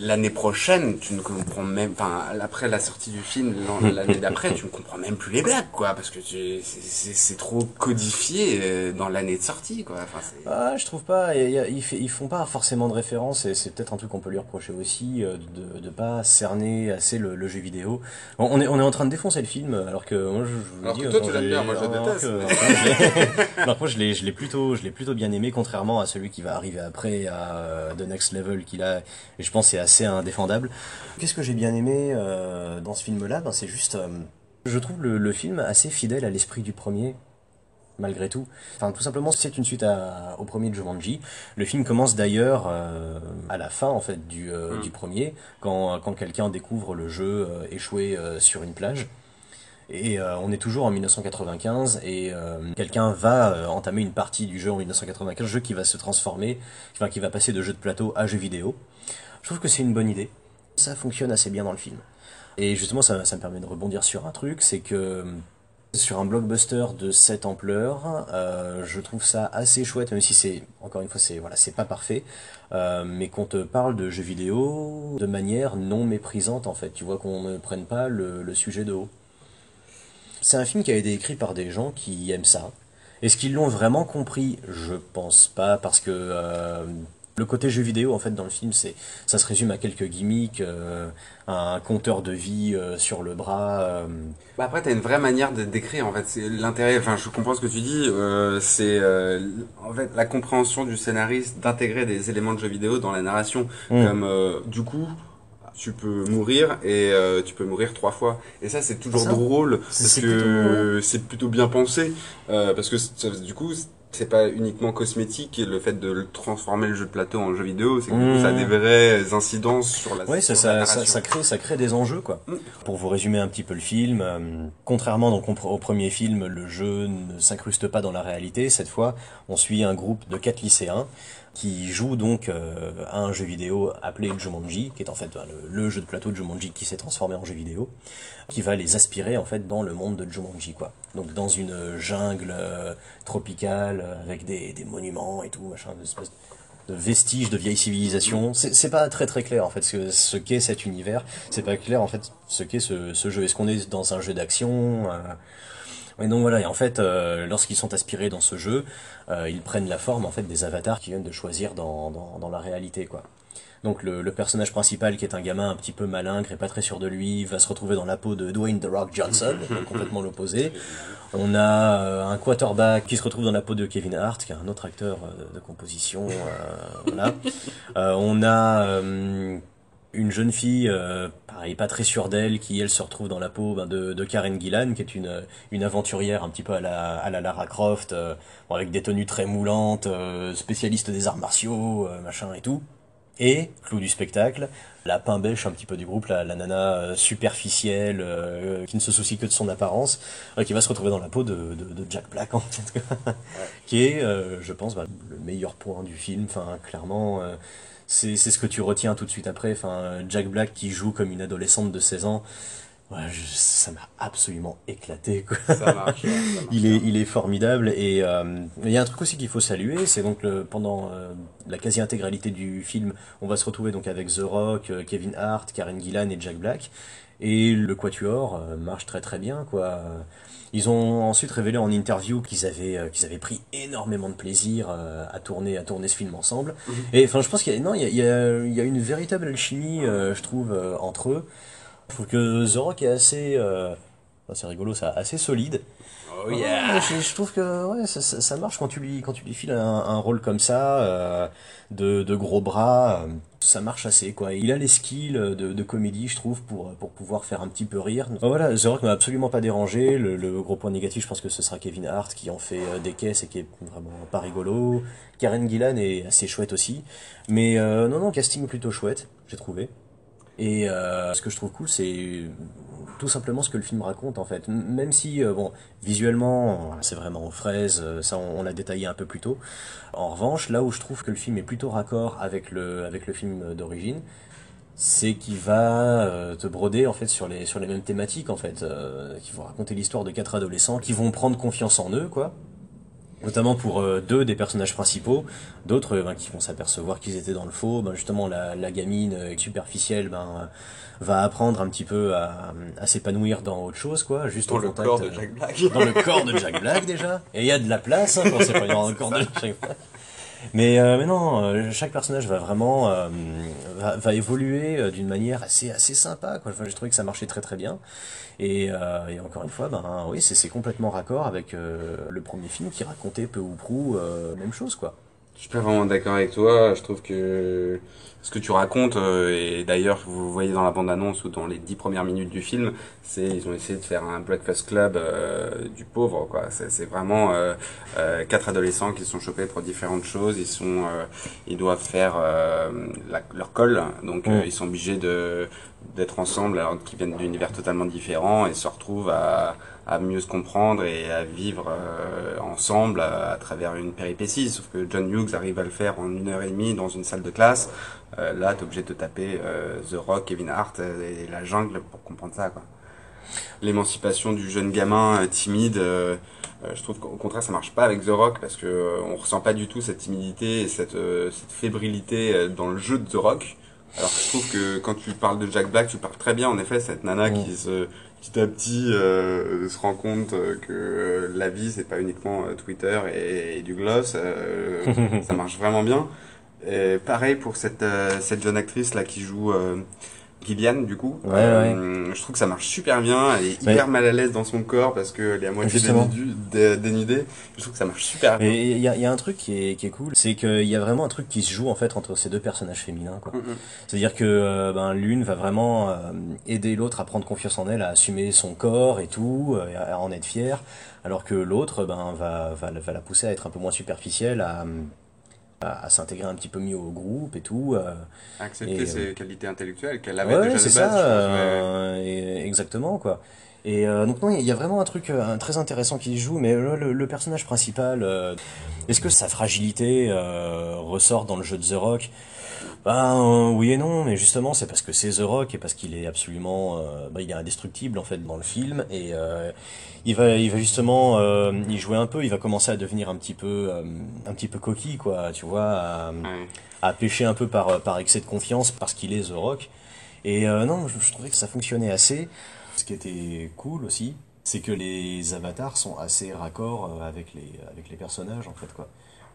B: l'année prochaine, tu ne comprends même, enfin, après la sortie du film, l'an- l'année d'après, tu ne comprends même plus les blagues, quoi, parce que c'est- trop codifié euh, dans l'année de sortie, quoi. Enfin,
A: Ah, je trouve pas. Ils, font pas forcément de référence et c'est peut-être un truc qu'on peut lui reprocher aussi euh, de, de pas cerner assez le, le jeu vidéo. On, on est, on est en train de défoncer le film alors que moi je, je vous
B: Alors
A: dis.
B: que toi,
A: quand
B: tu l'aimes
A: j'ai-
B: bien, moi, je le
A: alors
B: déteste.
A: que- alors que moi, je l'ai- je l'ai plutôt je l'ai plutôt bien aimé contrairement à celui qui va arriver après à euh, The Next Level qu'il a et je pense c'est assez indéfendable. Qu'est-ce que j'ai bien aimé euh, dans ce film là ben, c'est juste euh, je trouve le, le film assez fidèle à l'esprit du premier malgré tout. Enfin, tout simplement, c'est une suite à- au premier de Jumanji. Le film commence d'ailleurs euh, à la fin en fait du, euh,
B: Mm.
A: du premier, quand, quand quelqu'un découvre le jeu euh, échoué sur une plage. Et on est toujours en 1995 et quelqu'un va entamer une partie du jeu en 1995, jeu qui va se transformer, enfin qui va passer de jeu de plateau à jeu vidéo. Je trouve que c'est une bonne idée. Ça fonctionne assez bien dans le film. Et justement, ça, ça me permet de rebondir sur un truc, c'est que sur un blockbuster de cette ampleur, euh, je trouve ça assez chouette, même si c'est, encore une fois, c'est voilà, pas parfait, euh, mais qu'on te parle de jeux vidéo de manière non méprisante en fait. Tu vois qu'on ne prenne pas le, le sujet de haut. C'est un film qui a été écrit par des gens qui aiment ça. Est-ce qu'ils l'ont vraiment compris? Je pense pas, parce que euh, le côté jeu vidéo, en fait, dans le film, c'est, ça se résume à quelques gimmicks, euh, un compteur de vie euh, sur le bras. euh,
B: Bah après, t'as une vraie manière de décrire, en fait. C'est l'intérêt, enfin, je comprends ce que tu dis, euh, c'est, euh, en fait, la compréhension du scénariste d'intégrer des éléments de jeu vidéo dans la narration.
A: Mm.
B: Comme, euh, du coup, tu peux mourir et euh, tu peux mourir trois fois. Et ça, c'est toujours
A: Ça,
B: drôle
A: c'est-
B: parce que c'est plutôt bien pensé. Euh, parce que ça- du coup, c'est pas uniquement cosmétique le fait de transformer le jeu de plateau en jeu vidéo, c'est que du coup,
A: Mm.
B: ça a des vraies incidences sur la
A: Ouais, ça, ça, ça, crée, ça crée des enjeux, quoi.
B: Mm.
A: Pour vous résumer un petit peu le film, euh, contrairement donc au premier film, le jeu ne s'incruste pas dans la réalité. Cette fois, on suit un groupe de quatre lycéens qui joue donc euh, à un jeu vidéo appelé Jumanji, qui est en fait bah, le, jeu de plateau de Jumanji qui s'est transformé en jeu vidéo, qui va les aspirer en fait dans le monde de Jumanji quoi. Donc dans une jungle euh, tropicale euh, avec des, des monuments et tout, machin, de vestiges de vieilles civilisations. C'est pas très très clair en fait ce, qu'est cet univers. C'est pas clair en fait ce qu'est ce, ce jeu. Est-ce qu'on est dans un jeu d'action euh, et donc voilà, et en fait, euh, lorsqu'ils sont aspirés dans ce jeu, euh, ils prennent la forme en fait des avatars qu'ils viennent de choisir dans, dans, dans la réalité, quoi. Donc le, le personnage principal, qui est un gamin un petit peu malingre et pas très sûr de lui, va se retrouver dans la peau de Dwayne The Rock Johnson, complètement l'opposé. On a euh, un quarterback qui se retrouve dans la peau de Kevin Hart, qui est un autre acteur euh, de composition. euh, voilà. Euh, on a euh, une jeune fille, euh, pareil, pas très sûre d'elle, qui elle se retrouve dans la peau ben, de, de Karen Gillan, qui est une, une aventurière un petit peu à la, à la Lara Croft, euh, bon, avec des tenues très moulantes, euh, spécialiste des arts martiaux, euh, machin et tout. Et, clou du spectacle, la pain bêche un petit peu du groupe, la, la nana euh, superficielle, euh, qui ne se soucie que de son apparence, euh, qui va se retrouver dans la peau de, de, de Jack Black, en fait, qui est, euh, je pense, bah, le meilleur point du film. Enfin, clairement, euh, c'est ce que tu retiens tout de suite après. Enfin, Jack Black qui joue comme une adolescente de 16 ans, ouais, je- ça m'a absolument éclaté, quoi.
B: Ça marche. ouais, ça marche
A: Il est, il est formidable et euh, il y a un truc aussi qu'il faut saluer, c'est donc le, pendant euh, la quasi-intégralité du film, on va se retrouver donc avec The Rock, euh, Kevin Hart, Karen Gillan et Jack Black et le quatuor euh, marche très très bien quoi. Ils ont ensuite révélé en interview qu'ils avaient euh, qu'ils avaient pris énormément de plaisir euh, à tourner à tourner ce film ensemble et enfin je pense qu'il y a non il y a, il y a, il y a une véritable alchimie euh, je trouve euh, entre eux. Je trouve que The Rock est assez euh, enfin, c'est rigolo ça assez solide
B: Oh
A: Ouais,
B: yeah.
A: je, je trouve que ouais, ça, ça, ça marche quand tu lui, quand tu lui files un, un rôle comme ça, euh, de, de gros bras, euh, ça marche assez quoi. Il a les skills de, de comédie, je trouve, pour, pour pouvoir faire un petit peu rire. Voilà, The Rock m'a absolument pas dérangé. Le, le gros point négatif, je pense que ce sera Kevin Hart qui en fait euh, des caisses et qui est vraiment pas rigolo. Karen Gillan est assez chouette aussi. Mais euh, non, non, casting plutôt chouette, j'ai trouvé. Et euh, ce que je trouve cool, c'est tout simplement ce que le film raconte en fait. Même si, euh, bon, visuellement, c'est vraiment aux fraises, euh, ça on, l'a détaillé un peu plus tôt. En revanche, là où je trouve que le film est plutôt raccord avec le, avec le film d'origine, c'est qu'il va te broder en fait sur les, sur les mêmes thématiques en fait, qui vont raconter l'histoire de quatre adolescents qui vont prendre confiance en eux, quoi. Notamment pour euh, deux des personnages principaux, d'autres euh, ben, qui vont s'apercevoir qu'ils étaient dans le faux. Ben, justement, la, la gamine euh, superficielle ben, euh, va apprendre un petit peu à, à s'épanouir dans autre chose, quoi, juste
B: Dans
A: au
B: le
A: contact,
B: corps de Jack Black.
A: dans le corps de Jack Black déjà. Et il y a de la place hein, pour s'épanouir dans le corps de Jack Black. Mais, euh, mais non, euh, chaque personnage va vraiment euh, va, va évoluer d'une manière assez assez sympa. Quoi. Enfin, j'ai trouvé que ça marchait très très bien. Et, et encore une fois, ben oui, c'est complètement raccord avec le premier film qui racontait peu ou prou la même chose quoi.
B: Je suis pas vraiment d'accord avec toi. Je trouve que ce que tu racontes, euh, et d'ailleurs vous voyez dans la bande-annonce ou dans les dix premières minutes du film, c'est ils ont essayé de faire un breakfast club euh, du pauvre. quoi. C'est vraiment euh, euh, quatre adolescents qui sont chopés pour différentes choses. Ils sont, euh, ils doivent faire euh, la- leur colle, donc euh,
A: Mm.
B: ils sont obligés de d'être ensemble alors qu'ils viennent d'univers totalement différents et se retrouvent à à mieux se comprendre et à vivre euh, ensemble à, à travers une péripétie. Sauf que John Hughes arrive à le faire en une heure et demie dans une salle de classe. Euh, là, t'es obligé de te taper euh, The Rock, Kevin Hart euh, et la jungle pour comprendre ça, quoi. L'émancipation du jeune gamin euh, timide, euh, euh, je trouve qu'au contraire ça marche pas avec The Rock parce que euh, on ressent pas du tout cette timidité et cette, euh, cette fébrilité euh, dans le jeu de The Rock. Alors je trouve que quand tu parles de Jack Black, tu parles très bien en effet cette nana
A: Mm.
B: qui se petit à petit euh, se rend compte euh, que euh, la vie c'est pas uniquement euh, Twitter et, et du gloss, euh, ça marche vraiment bien. Et pareil pour cette cette jeune actrice là qui joue euh, Gillian du coup.
A: Ouais,
B: Euh, Je trouve que ça marche super bien. Elle est
A: Ouais.
B: hyper mal à l'aise dans son corps parce qu'elle est à moitié dénudée, dé- dénudée. Je trouve que ça marche super bien.
A: Et il y a, il y a un truc qui est, qui est cool, c'est qu'il y a vraiment un truc qui se joue en fait entre ces deux personnages féminins. Quoi.
B: Mm.
A: C'est-à-dire que euh, ben, l'une va vraiment euh, aider l'autre à prendre confiance en elle, à assumer son corps et tout, à, à en être fière, alors que l'autre ben, va, va, va la pousser à être un peu moins superficielle, à, à, à s'intégrer un petit peu mieux au groupe et tout. euh.
B: Accepter
A: Et, euh,
B: ses qualités intellectuelles qu'elle avait
A: Ouais,
B: déjà de base.
A: ça,
B: je pense,
A: euh, et- exactement quoi. Et euh, donc non, il y a vraiment un truc euh, très intéressant qui joue, mais le, le- le personnage principal, euh, est-ce que sa fragilité euh, ressort dans le jeu de The Rock? Ben euh, oui et non, mais justement c'est parce que c'est The Rock et parce qu'il est absolument, euh, bah, il est indestructible en fait dans le film et euh, il va, il va justement euh, y jouer un peu, il va commencer à devenir un petit peu, un petit peu coquille quoi, tu vois, à,
B: Ouais.
A: à pêcher un peu par, par excès de confiance parce qu'il est The Rock. Et non, je, je trouvais que ça fonctionnait assez. Ce qui était cool aussi, c'est que les avatars sont assez raccords avec les, avec les personnages en fait quoi.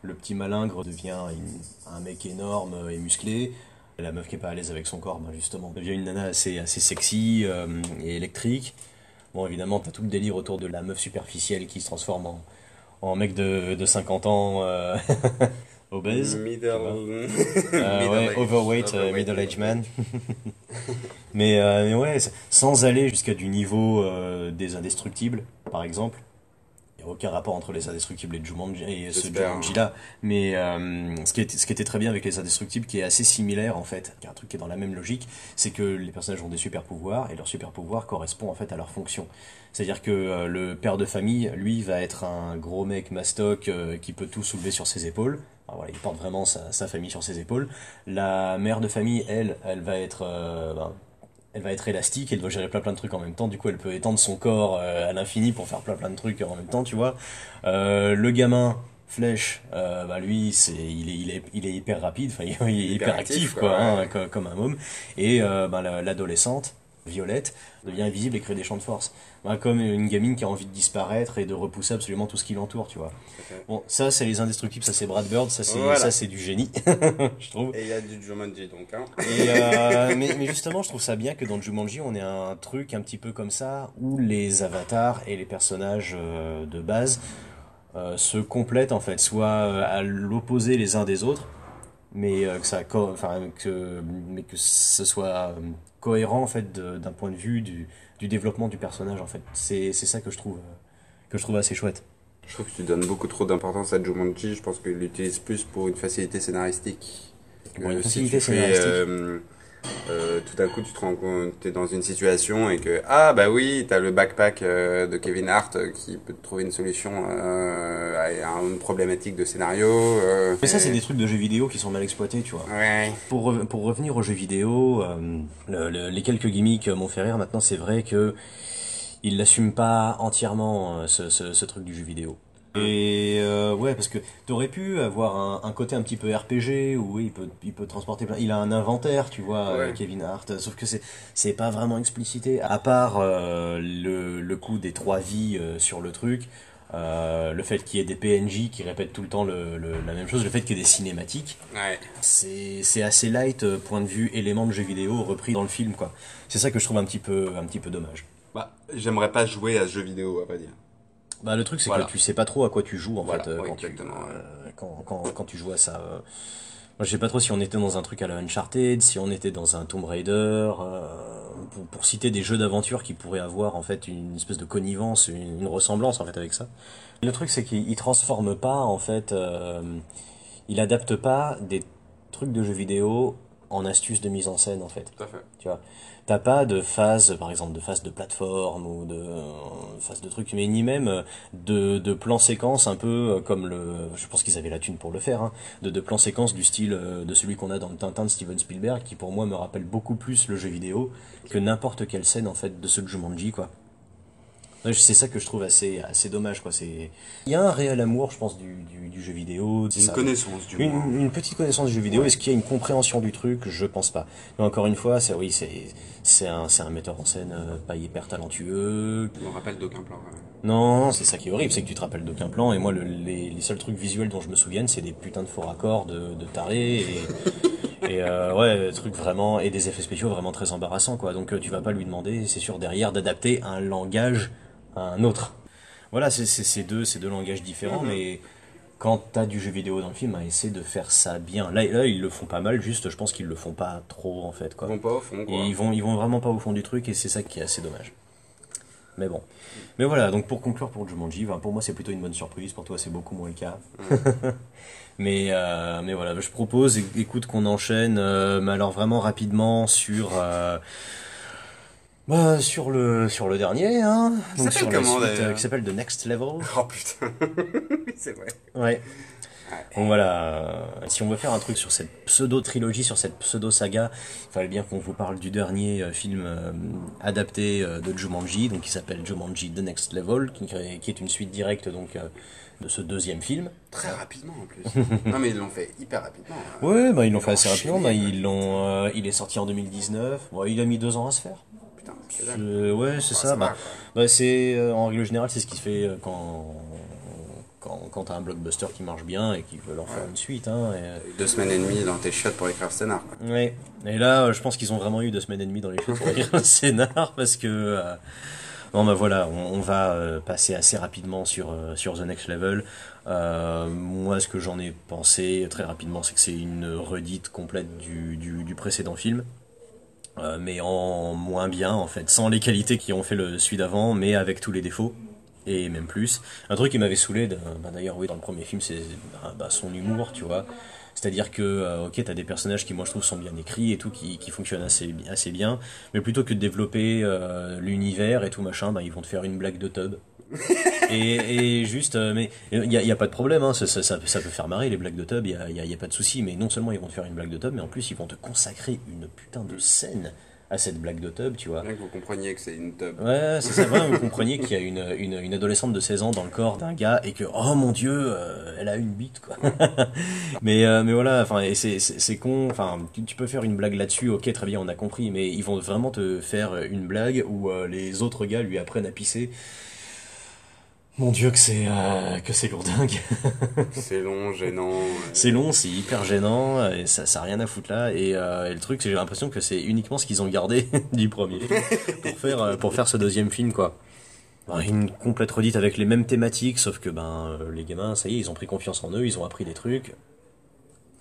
A: Le petit malingre devient une- un mec énorme et musclé. La meuf qui est pas à l'aise avec son corps, ben justement, devient une nana assez, assez sexy euh, et électrique. Bon, évidemment, t'as tout le délire autour de la meuf superficielle qui se transforme en, en mec de, de 50 ans euh, obèse.
B: Middle.
A: Euh,
B: Middle
A: ouais,
B: age-
A: overweight, euh,
B: overweight,
A: middle-aged man. mais, mais ouais, sans aller jusqu'à du niveau des indestructibles, par exemple. Il n'y a aucun rapport entre les indestructibles et, Jumanji, et ce
B: J'espère.
A: Jumanji-là. Mais euh, ce, qui était, ce qui était très bien avec les indestructibles, qui est assez similaire en fait, qui est un truc qui est dans la même logique, c'est que les personnages ont des super pouvoirs et leur super pouvoir correspond en fait à leur fonction. C'est-à-dire que euh, le père de famille, lui, va être un gros mec mastoc euh, qui peut tout soulever sur ses épaules. Alors voilà, il porte vraiment sa, sa famille sur ses épaules. La mère de famille, elle, elle va être, ben, elle va être élastique, elle doit gérer plein plein de trucs en même temps. Du coup, elle peut étendre son corps euh, à l'infini pour faire plein plein de trucs en même temps, tu vois. Euh, le gamin, Flèche, euh, bah lui, c'est, il est, il est, il est hyper rapide, enfin, il est hyper,
B: Hyper
A: actif,
B: actif,
A: quoi,
B: quoi,
A: hein,
B: ouais.
A: comme un môme. Et euh, la- l'adolescente, Violette, devient invisible et crée des champs de force. Ben, comme une gamine qui a envie de disparaître et de repousser absolument tout ce qui l'entoure, tu vois. Bon, ça, c'est les indestructibles, ça, c'est Brad Bird, ça, c'est,
B: Voilà.
A: ça, c'est du génie, je trouve.
B: Et il y a du Jumanji donc. Hein.
A: Et, euh, mais, mais justement, je trouve ça bien que dans Jumanji, on ait un truc un petit peu comme ça, où les avatars et les personnages euh, de base euh, se complètent en fait, soit à l'opposé les uns des autres, mais euh, que ça, co- enfin que, mais que ce soit euh, cohérent en fait d'un point de vue du, du développement du personnage en fait. C'est ça que je trouve euh, que je trouve assez chouette.
B: Je trouve que tu donnes beaucoup trop d'importance à Jumanji. Je pense qu'il l'utilise plus pour une facilité scénaristique.
A: Une facilité
B: si tu fais,
A: scénaristique.
B: euh, euh, tout à coup, tu te rends compte, t'es dans une situation et que ah bah oui, t'as le backpack euh, de Kevin Hart euh, qui peut te trouver une solution euh, à une problématique de scénario. euh,
A: Mais ça, c'est des trucs de jeux vidéo qui sont mal exploités, tu vois.
B: Ouais.
A: Pour, re- pour revenir aux jeux vidéo, euh, le- le- les quelques gimmicks m'ont fait rire. Maintenant, c'est vrai que il l'assume pas entièrement ce, ce, ce truc du jeu vidéo. Et euh, ouais, parce que t'aurais pu avoir un, un côté un petit peu RPG où oui, il peut, il peut transporter plein. Il a un inventaire, tu vois, euh,
B: Ouais.
A: Kevin Hart. Sauf que c'est c'est pas vraiment explicité. À part euh, le, le coup des trois vies euh, sur le truc, euh, le fait qu'il y ait des PNJ qui répètent tout le temps le, le- la même chose, le fait qu'il y ait des cinématiques.
B: Ouais.
A: C'est c'est assez light euh, point de vue élément de jeu vidéo repris dans le film quoi. C'est ça que je trouve un petit peu un petit peu dommage.
B: Bah, j'aimerais pas jouer à ce jeu vidéo, à pas dire.
A: Bah le truc c'est
B: Voilà.
A: que tu sais pas trop à quoi tu joues en
B: Voilà,
A: fait euh,
B: ouais,
A: quand, tu, euh, quand, quand, quand tu joues à ça. euh. Moi je sais pas trop si on était dans un truc à la Uncharted, si on était dans un Tomb Raider, euh, pour, pour citer des jeux d'aventure qui pourraient avoir en fait une espèce de connivence, une, une ressemblance en fait avec ça. Le truc c'est qu'il il transforme pas en fait, il adapte pas des trucs de jeux vidéo en astuces de mise en scène en fait.
B: Tout à fait.
A: Tu vois, t'as pas de phase, par exemple, de phase de plateforme ou de euh, phase de trucs, mais ni même euh, de, de plans séquences un peu euh, comme le, je pense qu'ils avaient la thune pour le faire, hein, de, de plans séquences du style euh, de celui qu'on a dans le Tintin de Steven Spielberg, qui pour moi me rappelle beaucoup plus le jeu vidéo que n'importe quelle scène en fait de ce Jumanji quoi. Ouais, C'est ça que je trouve assez, assez dommage quoi. C'est, il y a un réel amour, je pense, du, du, du jeu vidéo.
B: Une
A: ça-
B: connaissance du moins.
A: une, une petite connaissance du jeu vidéo. Est-ce qu'il y a une compréhension du truc? Je pense pas. Mais encore une fois, c'est oui, c'est c'est un c'est un metteur en scène euh, pas hyper talentueux.
B: Je me rappelle d'aucun plan. même.
A: Non, c'est ça qui est horrible, c'est que tu te rappelles d'aucun plan. Et moi, le- les, les seuls trucs visuels dont je me souviens, c'est des putains de faux raccords de, de tarés et et euh, ouais, des trucs vraiment et des effets spéciaux vraiment très embarrassants quoi. Donc euh, tu vas pas lui demander, c'est sûr derrière d'adapter un langage à un autre. Voilà, c'est ces deux deux langages différents,
B: Mhm.
A: mais quand t'as du jeu vidéo dans le film, à essayer de faire ça bien. Là, là, ils le font pas mal, juste, je pense qu'ils le font pas trop, en fait, quoi.
B: Ils vont pas au fond, quoi.
A: Et ils vont, ils vont vraiment pas au fond du truc, et c'est ça qui est assez dommage. Mais bon. Mais voilà, donc pour conclure pour Jumanji, ben, pour moi c'est plutôt une bonne surprise, pour toi c'est beaucoup moins le cas. mais, euh, mais voilà, je propose, écoute, qu'on enchaîne, euh, mais alors vraiment rapidement sur... euh, Bah, sur le, sur le dernier, hein.
B: Qui
A: Donc, sur la
B: comment,
A: suite, euh, Qui s'appelle The Next Level.
B: Oh putain, oui c'est vrai.
A: Ouais. Donc voilà, euh, si on veut faire un truc sur cette pseudo-trilogie, sur cette pseudo-saga, il fallait bien qu'on vous parle du dernier euh, film euh, adapté de Jumanji, donc qui s'appelle Jumanji The Next Level, qui, qui est une suite directe donc de ce deuxième film.
B: Très rapidement en plus. non mais ils l'ont fait hyper rapidement. hein.
A: Ouais, bah ils l'ont fait assez rapidement, bah, ils l'ont, il est sorti en 2019, Bon, il a mis deux ans à se faire.
B: Putain,
A: ouais, c'est ça. Bah, bah, c'est euh, en règle générale, c'est ce qui se fait euh, quand quand, quand t'as un blockbuster qui marche bien et qu'ils veulent en faire une suite. Hein, et, euh,
B: Deux semaines et demie dans tes chiottes pour écrire le scénar. quoi.
A: Ouais. Et là, je pense qu'ils ont vraiment eu deux semaines et demie dans les choses pour écrire un scénar parce que. euh, Non, bah voilà, on, on va euh, passer assez rapidement sur, euh, sur The Next Level. Moi, ce que j'en ai pensé très rapidement, c'est que c'est une redite complète du, du, du précédent film. Euh, mais en moins bien, en fait, sans les qualités qui ont fait le celui d'avant, mais avec tous les défauts. Et même plus. Un truc qui m'avait saoulé, bah, d'ailleurs, oui, dans le premier film, c'est bah, bah, son humour, tu vois. C'est-à-dire que, euh, ok, t'as des personnages qui, moi, je trouve, sont bien écrits et tout, qui, qui fonctionnent assez, assez bien, mais plutôt que de développer euh, l'univers et tout machin, bah, ils vont te faire une blague de tub. Et, et juste, euh, mais il n'y a, y a pas de problème, hein, ça, ça, ça peut- ça peut faire marrer les blagues de tub, il n'y a, pas de souci, mais non seulement ils vont te faire une blague de tub, mais en plus ils vont te consacrer une putain de scène à cette blague de tub, tu vois.
B: Bien que vous compreniez que c'est une tub.
A: Ouais, c'est ça, vraiment, vous compreniez qu'il y a une, une, une adolescente de 16 ans dans le corps d'un gars et que, oh mon dieu, euh, elle a une bite, quoi. mais, euh, mais voilà, enfin, c'est, con, enfin, tu, tu peux faire une blague là-dessus, ok, très bien, on a compris, mais ils vont vraiment te faire une blague où euh, les autres gars lui apprennent à pisser. Mon dieu, que c'est, euh, que c'est lourdingue.
B: C'est long, gênant. euh,
A: C'est long, c'est hyper gênant, et ça, ça a rien à foutre là. Et, euh, et le truc, c'est que j'ai l'impression que c'est uniquement ce qu'ils ont gardé du premier pour faire, euh, pour faire ce deuxième film, quoi. Ben, une complète redite avec les mêmes thématiques, sauf que ben euh, les gamins, ça y est, ils ont pris confiance en eux, ils ont appris des trucs.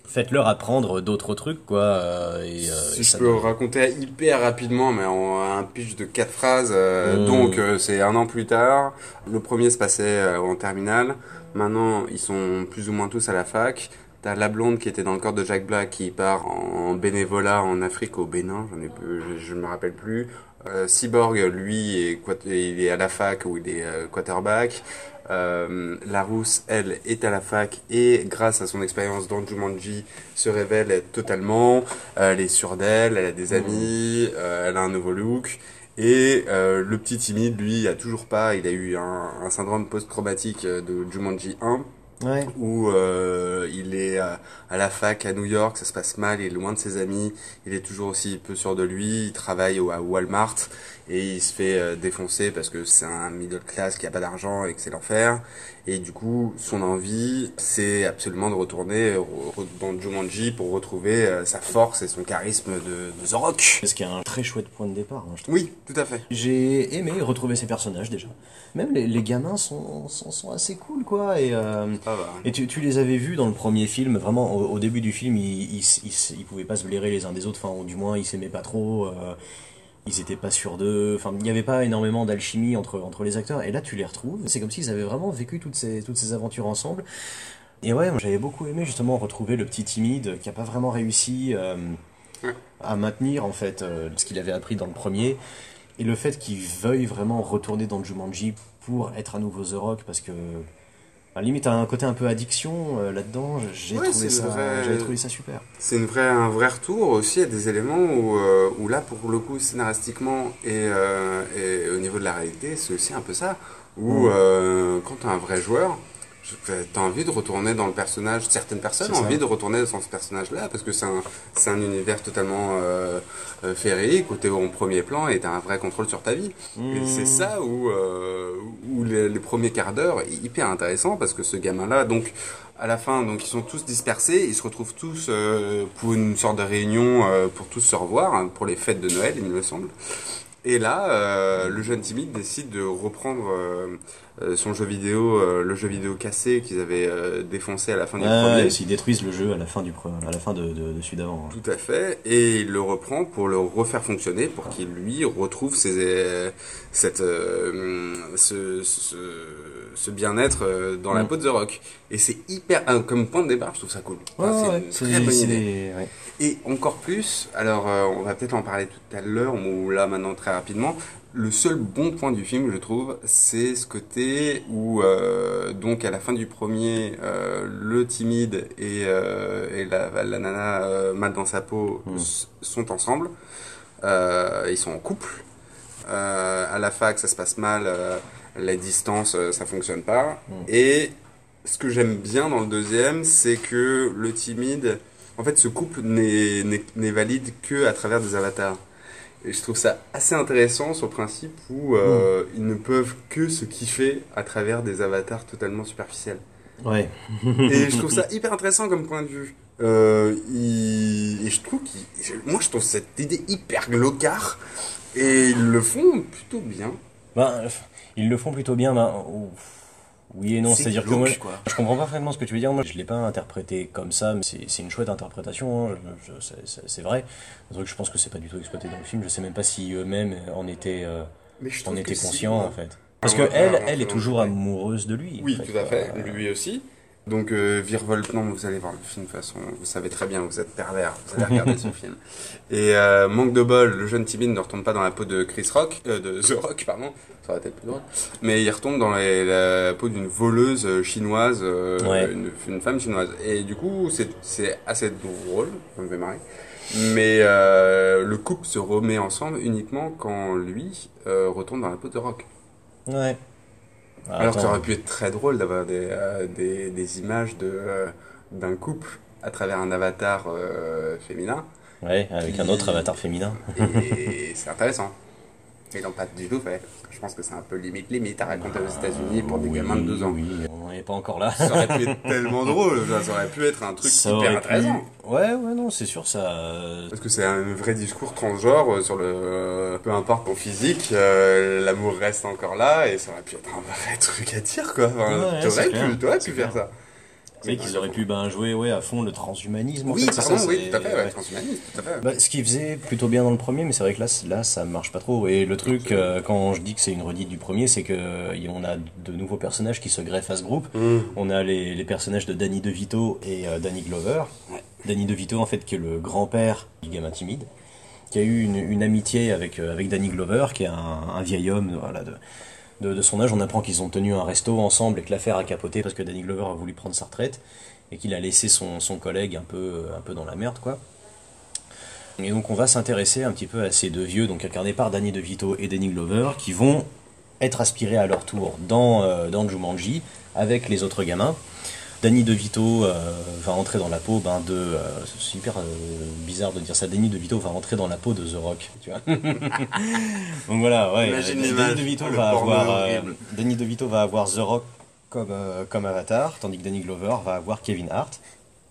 A: Faites-leur apprendre d'autres trucs, quoi. euh, et, euh,
B: Si
A: et
B: je peux
A: donne-
B: raconter hyper rapidement, mais en un pitch de quatre phrases. euh,
A: Mm.
B: Donc, euh, c'est un an plus tard. Le premier se passait euh, en terminale. Maintenant, ils sont plus ou moins tous à la fac. T'as la blonde qui était dans le corps de Jack Black qui part en bénévolat en Afrique au Bénin, j'en ai je, je me rappelle plus. Euh, Cyborg, lui, est, il est à la fac où il est euh, quarterback. Euh, la rousse, elle, est à la fac et grâce à son expérience dans Jumanji, se révèle totalement. Euh, elle est sûre d'elle, elle a des amis, euh, elle a un nouveau look. Et euh, le petit timide, lui, a toujours pas. Il a eu un, un syndrome post-traumatique de Jumanji 1
A: Ouais.
B: où euh, il est à, à la fac à New York, ça se passe mal, il est loin de ses amis, il est toujours aussi peu sûr de lui, il travaille au, à Walmart et il se fait euh, défoncer parce que c'est un middle class qui a pas d'argent et que c'est l'enfer. Et du coup, son envie, c'est absolument de retourner re- re- dans Jumanji pour retrouver euh, sa force et son charisme de, de The Rock.
A: Ce qui est un très chouette point de départ, hein, je trouve.
B: Oui, tout à fait.
A: J'ai aimé retrouver ces personnages déjà. Même les, les gamins sont, sont, sont assez cool, quoi. Et, euh,
B: va.
A: Et tu, tu les avais vus dans le premier film, vraiment au, au début du film, ils, ils, ils, ils pouvaient pas se blairer les uns des autres, enfin, ou du moins ils s'aimaient pas trop, euh, ils étaient pas sûrs d'eux, enfin, il n'y avait pas énormément d'alchimie entre, entre les acteurs, et là tu les retrouves, c'est comme s'ils avaient vraiment vécu toutes ces, toutes ces aventures ensemble. Et ouais, j'avais beaucoup aimé justement retrouver le petit timide qui a pas vraiment réussi euh, à maintenir en fait euh, ce qu'il avait appris dans le premier, et le fait qu'il veuille vraiment retourner dans Jumanji pour être à nouveau The Rock, parce que à la limite, un côté un peu addiction euh, là-dedans. J'ai
B: Ouais,
A: trouvé ça, j'avais trouvé ça super.
B: C'est une vraie, un vrai retour aussi à des éléments où, euh, où là, pour le coup, scénaristiquement et, euh, et au niveau de la réalité, c'est aussi un peu ça. Où quand tu un vrai joueur, tu as envie de retourner dans le personnage. Certaines personnes ont envie de retourner dans ce personnage-là parce que c'est un, un univers totalement euh, euh, féerique où tu es au premier plan et tu as un vrai contrôle sur ta vie. Et
A: Mm.
B: c'est ça où, euh, où les, les premiers quarts d'heure est hyper intéressant parce que ce gamin-là, donc à la fin, donc ils sont tous dispersés, ils se retrouvent tous euh, pour une sorte de réunion euh, pour tous se revoir hein, pour les fêtes de Noël, il me semble. Et là, le jeune timide décide de reprendre son jeu vidéo, euh, le jeu vidéo cassé qu'ils avaient euh, défoncé à la fin du
A: Ouais,
B: premier.
A: s'ils détruisent le jeu à la fin du à la fin de, de, de celui d'avant. hein.
B: Tout à fait, et il le reprend pour le refaire fonctionner, pour qu'il lui retrouve ses, euh, cette, euh, ce, ce, ce bien-être euh, dans la
A: Mm.
B: peau de The Rock. Et c'est hyper, euh, comme point de départ, je trouve ça cool.
A: Ouais,
B: Enfin,
A: ouais,
B: c'est une très bonne idée.
A: ouais.
B: Et encore plus, alors euh, on va peut-être en parler tout à l'heure, ou là maintenant très rapidement, le seul bon point du film, je trouve, c'est ce côté où, euh, donc à la fin du premier, euh, le timide et, euh, et la, la nana mal dans sa peau
A: Mm.
B: s- sont ensemble, ils sont en couple. À la fac, ça se passe mal, la distance, ça fonctionne pas.
A: Mm.
B: Et ce que j'aime bien dans le deuxième, c'est que le timide, en fait, ce couple n'est valide que à travers des avatars. Et je trouve ça assez intéressant sur le principe où euh, ils ne peuvent que se kiffer à travers des avatars totalement superficiels.
A: Ouais.
B: Et je trouve ça hyper intéressant comme point de vue. Euh, il- Et je trouve qu'il... Moi, je trouve cette idée hyper glocard. Et ils le font plutôt bien.
A: Ben, ils le font plutôt bien. Ben, oh, oui et non,
B: C'est
A: c'est-à-dire que moi,
B: quoi.
A: je comprends pas vraiment ce que tu veux dire. Moi, je l'ai pas interprété comme ça, mais c'est une chouette interprétation. hein. Je- je- c'est- vrai. Un truc, je pense que c'est pas du tout exploité dans le film. Je sais même pas si eux-mêmes en étaient, euh,
B: Mais je
A: en étaient
B: que si,
A: conscients en fait. Parce
B: Ah,
A: que
B: ouais,
A: elle,
B: ouais,
A: elle est toujours amoureuse de lui. en
B: Oui,
A: fait,
B: tout à fait.
A: quoi.
B: Lui aussi. Donc, euh, Virevoltant, vous allez voir le film de toute façon. Vous savez très bien, vous êtes pervers. Vous allez regarder ce film. Et euh, manque de bol, le jeune timide ne retombe pas dans la peau de Chris Rock, euh, de The Rock, pardon. Ça aurait été plus drôle. Mais il retombe dans les- la peau d'une voleuse euh, chinoise, euh,
A: Ouais.
B: une, une femme chinoise. Et du coup, c'est assez drôle. Ça me fait marrer. Mais euh, le couple se remet ensemble uniquement quand lui euh, retourne dans la peau de The Rock.
A: Ouais.
B: Alors que ça aurait pu être très drôle d'avoir des, euh, des, des images de, euh, d'un couple à travers un avatar euh, féminin.
A: Ouais, avec un autre avatar féminin.
B: Et c'est intéressant. Mais ils l'ont pas du tout fait. Je pense que c'est un peu limite limite à raconter aux États-Unis pour des
A: Oui,
B: gamins de 12 ans.
A: Oui, on n'est pas encore là.
B: Ça aurait pu être tellement drôle. Ça aurait pu être un truc
A: Ça
B: hyper
A: aurait pu-
B: intéressant.
A: Ouais, ouais, non, c'est sûr, ça. euh,
B: Parce que c'est un vrai discours transgenre euh, sur le. Peu importe ton physique, euh, l'amour reste encore là et ça aurait pu être un vrai truc à dire quoi. Enfin,
A: Ouais, c'est clair,
B: pu, faire ça.
A: Vrai qu'ils auraient pu ben, jouer ouais, à fond le transhumanisme. en
B: Oui,
A: fait, c'est
B: pardon,
A: ça,
B: oui, tout à fait, ouais, transhumaniste, tout à fait.
A: Bah, ce qu'ils faisaient plutôt bien dans le premier, mais c'est vrai que là, là, ça marche pas trop. Et le truc, euh, quand je dis que c'est une redite du premier, c'est que euh, on a de nouveaux personnages qui se greffent à ce groupe. On a les, les personnages de Danny DeVito et euh, Danny Glover.
B: Ouais.
A: Danny DeVito, en fait, qui est le grand-père du gamin timide, qui a eu une, une amitié avec, euh, avec Danny Glover, qui est un, un vieil homme voilà, de, de, son âge. On apprend qu'ils ont tenu un resto ensemble et que l'affaire a capoté parce que Danny Glover a voulu prendre sa retraite et qu'il a laissé son, son collègue un peu, un peu dans la merde, quoi. Et donc on va s'intéresser un petit peu à ces deux vieux, donc incarnés par Danny DeVito et Danny Glover, qui vont être aspirés à leur tour dans, euh, dans Jumanji avec les autres gamins. Danny DeVito euh, va entrer dans la peau ben, de... euh, c'est super euh, bizarre de dire ça, Danny DeVito va entrer dans la peau de The Rock. Tu vois donc voilà, ouais. Danny. DeVito,
B: Oh,
A: va avoir, euh. Danny DeVito va avoir The Rock comme, comme avatar, tandis que Danny Glover va avoir Kevin Hart.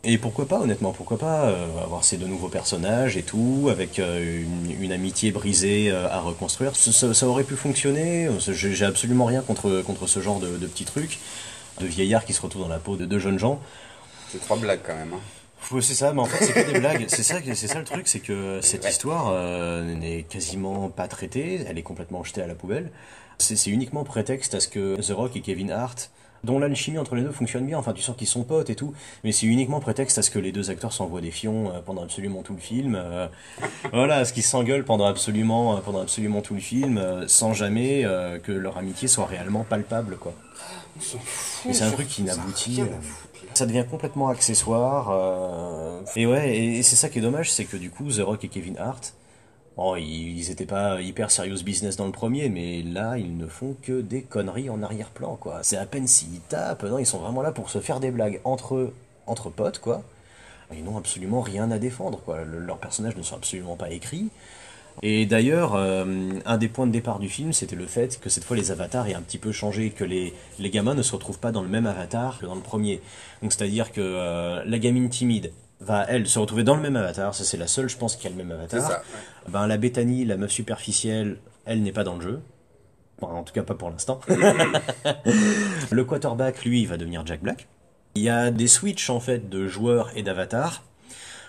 A: Et pourquoi pas, honnêtement, pourquoi pas euh, avoir ces deux nouveaux personnages et tout, avec euh, une, une amitié brisée euh, à reconstruire. Ça, ça- ça aurait pu fonctionner. J'ai j'ai absolument rien contre, contre ce genre de, de petits trucs, de vieillards qui se retrouvent dans la peau de deux jeunes gens.
B: C'est trois blagues quand même. Hein.
A: C'est ça, mais en fait, c'est que des blagues. C'est ça, c'est ça le truc, c'est que cette
B: Ouais.
A: histoire euh, n'est quasiment pas traitée. Elle est complètement jetée à la poubelle. C'est uniquement prétexte à ce que The Rock et Kevin Hart, dont l'alchimie entre les deux fonctionne bien. Enfin, tu sens qu'ils sont potes et tout, mais c'est uniquement prétexte à ce que les deux acteurs s'envoient des fions euh, pendant absolument tout le film. euh, voilà, à ce qu'ils s'engueulent pendant absolument, euh, pendant absolument tout le film, euh, sans jamais euh, que leur amitié soit réellement palpable, quoi. Mais c'est un truc qui n'aboutit. ça devient complètement accessoire. euh, Et ouais, et, et c'est ça qui est dommage, c'est que du coup, The Rock et Kevin Hart, bon, ils, ils étaient pas hyper serious business dans le premier, mais là, ils ne font que des conneries en arrière-plan, quoi. C'est à peine s'ils tapent, non, ils sont vraiment là pour se faire des blagues entre entre potes, quoi. Ils n'ont absolument rien à défendre, quoi. Le- leurs personnages ne sont absolument pas écrits. Et d'ailleurs, euh, un des points de départ du film, c'était le fait que cette fois les avatars aient un petit peu changé, que les, les gamins ne se retrouvent pas dans le même avatar que dans le premier. Donc c'est-à-dire que euh, la gamine timide va, elle, se retrouver dans le même avatar, ça c'est la seule, je pense, qui a le même avatar.
B: ça. ouais.
A: Ben, la Bethany, la meuf superficielle, elle n'est pas dans le jeu. Enfin, en tout cas, pas pour l'instant. le quarterback, lui, il va devenir Jack Black. Il y a des switches, en fait, de joueurs et d'avatars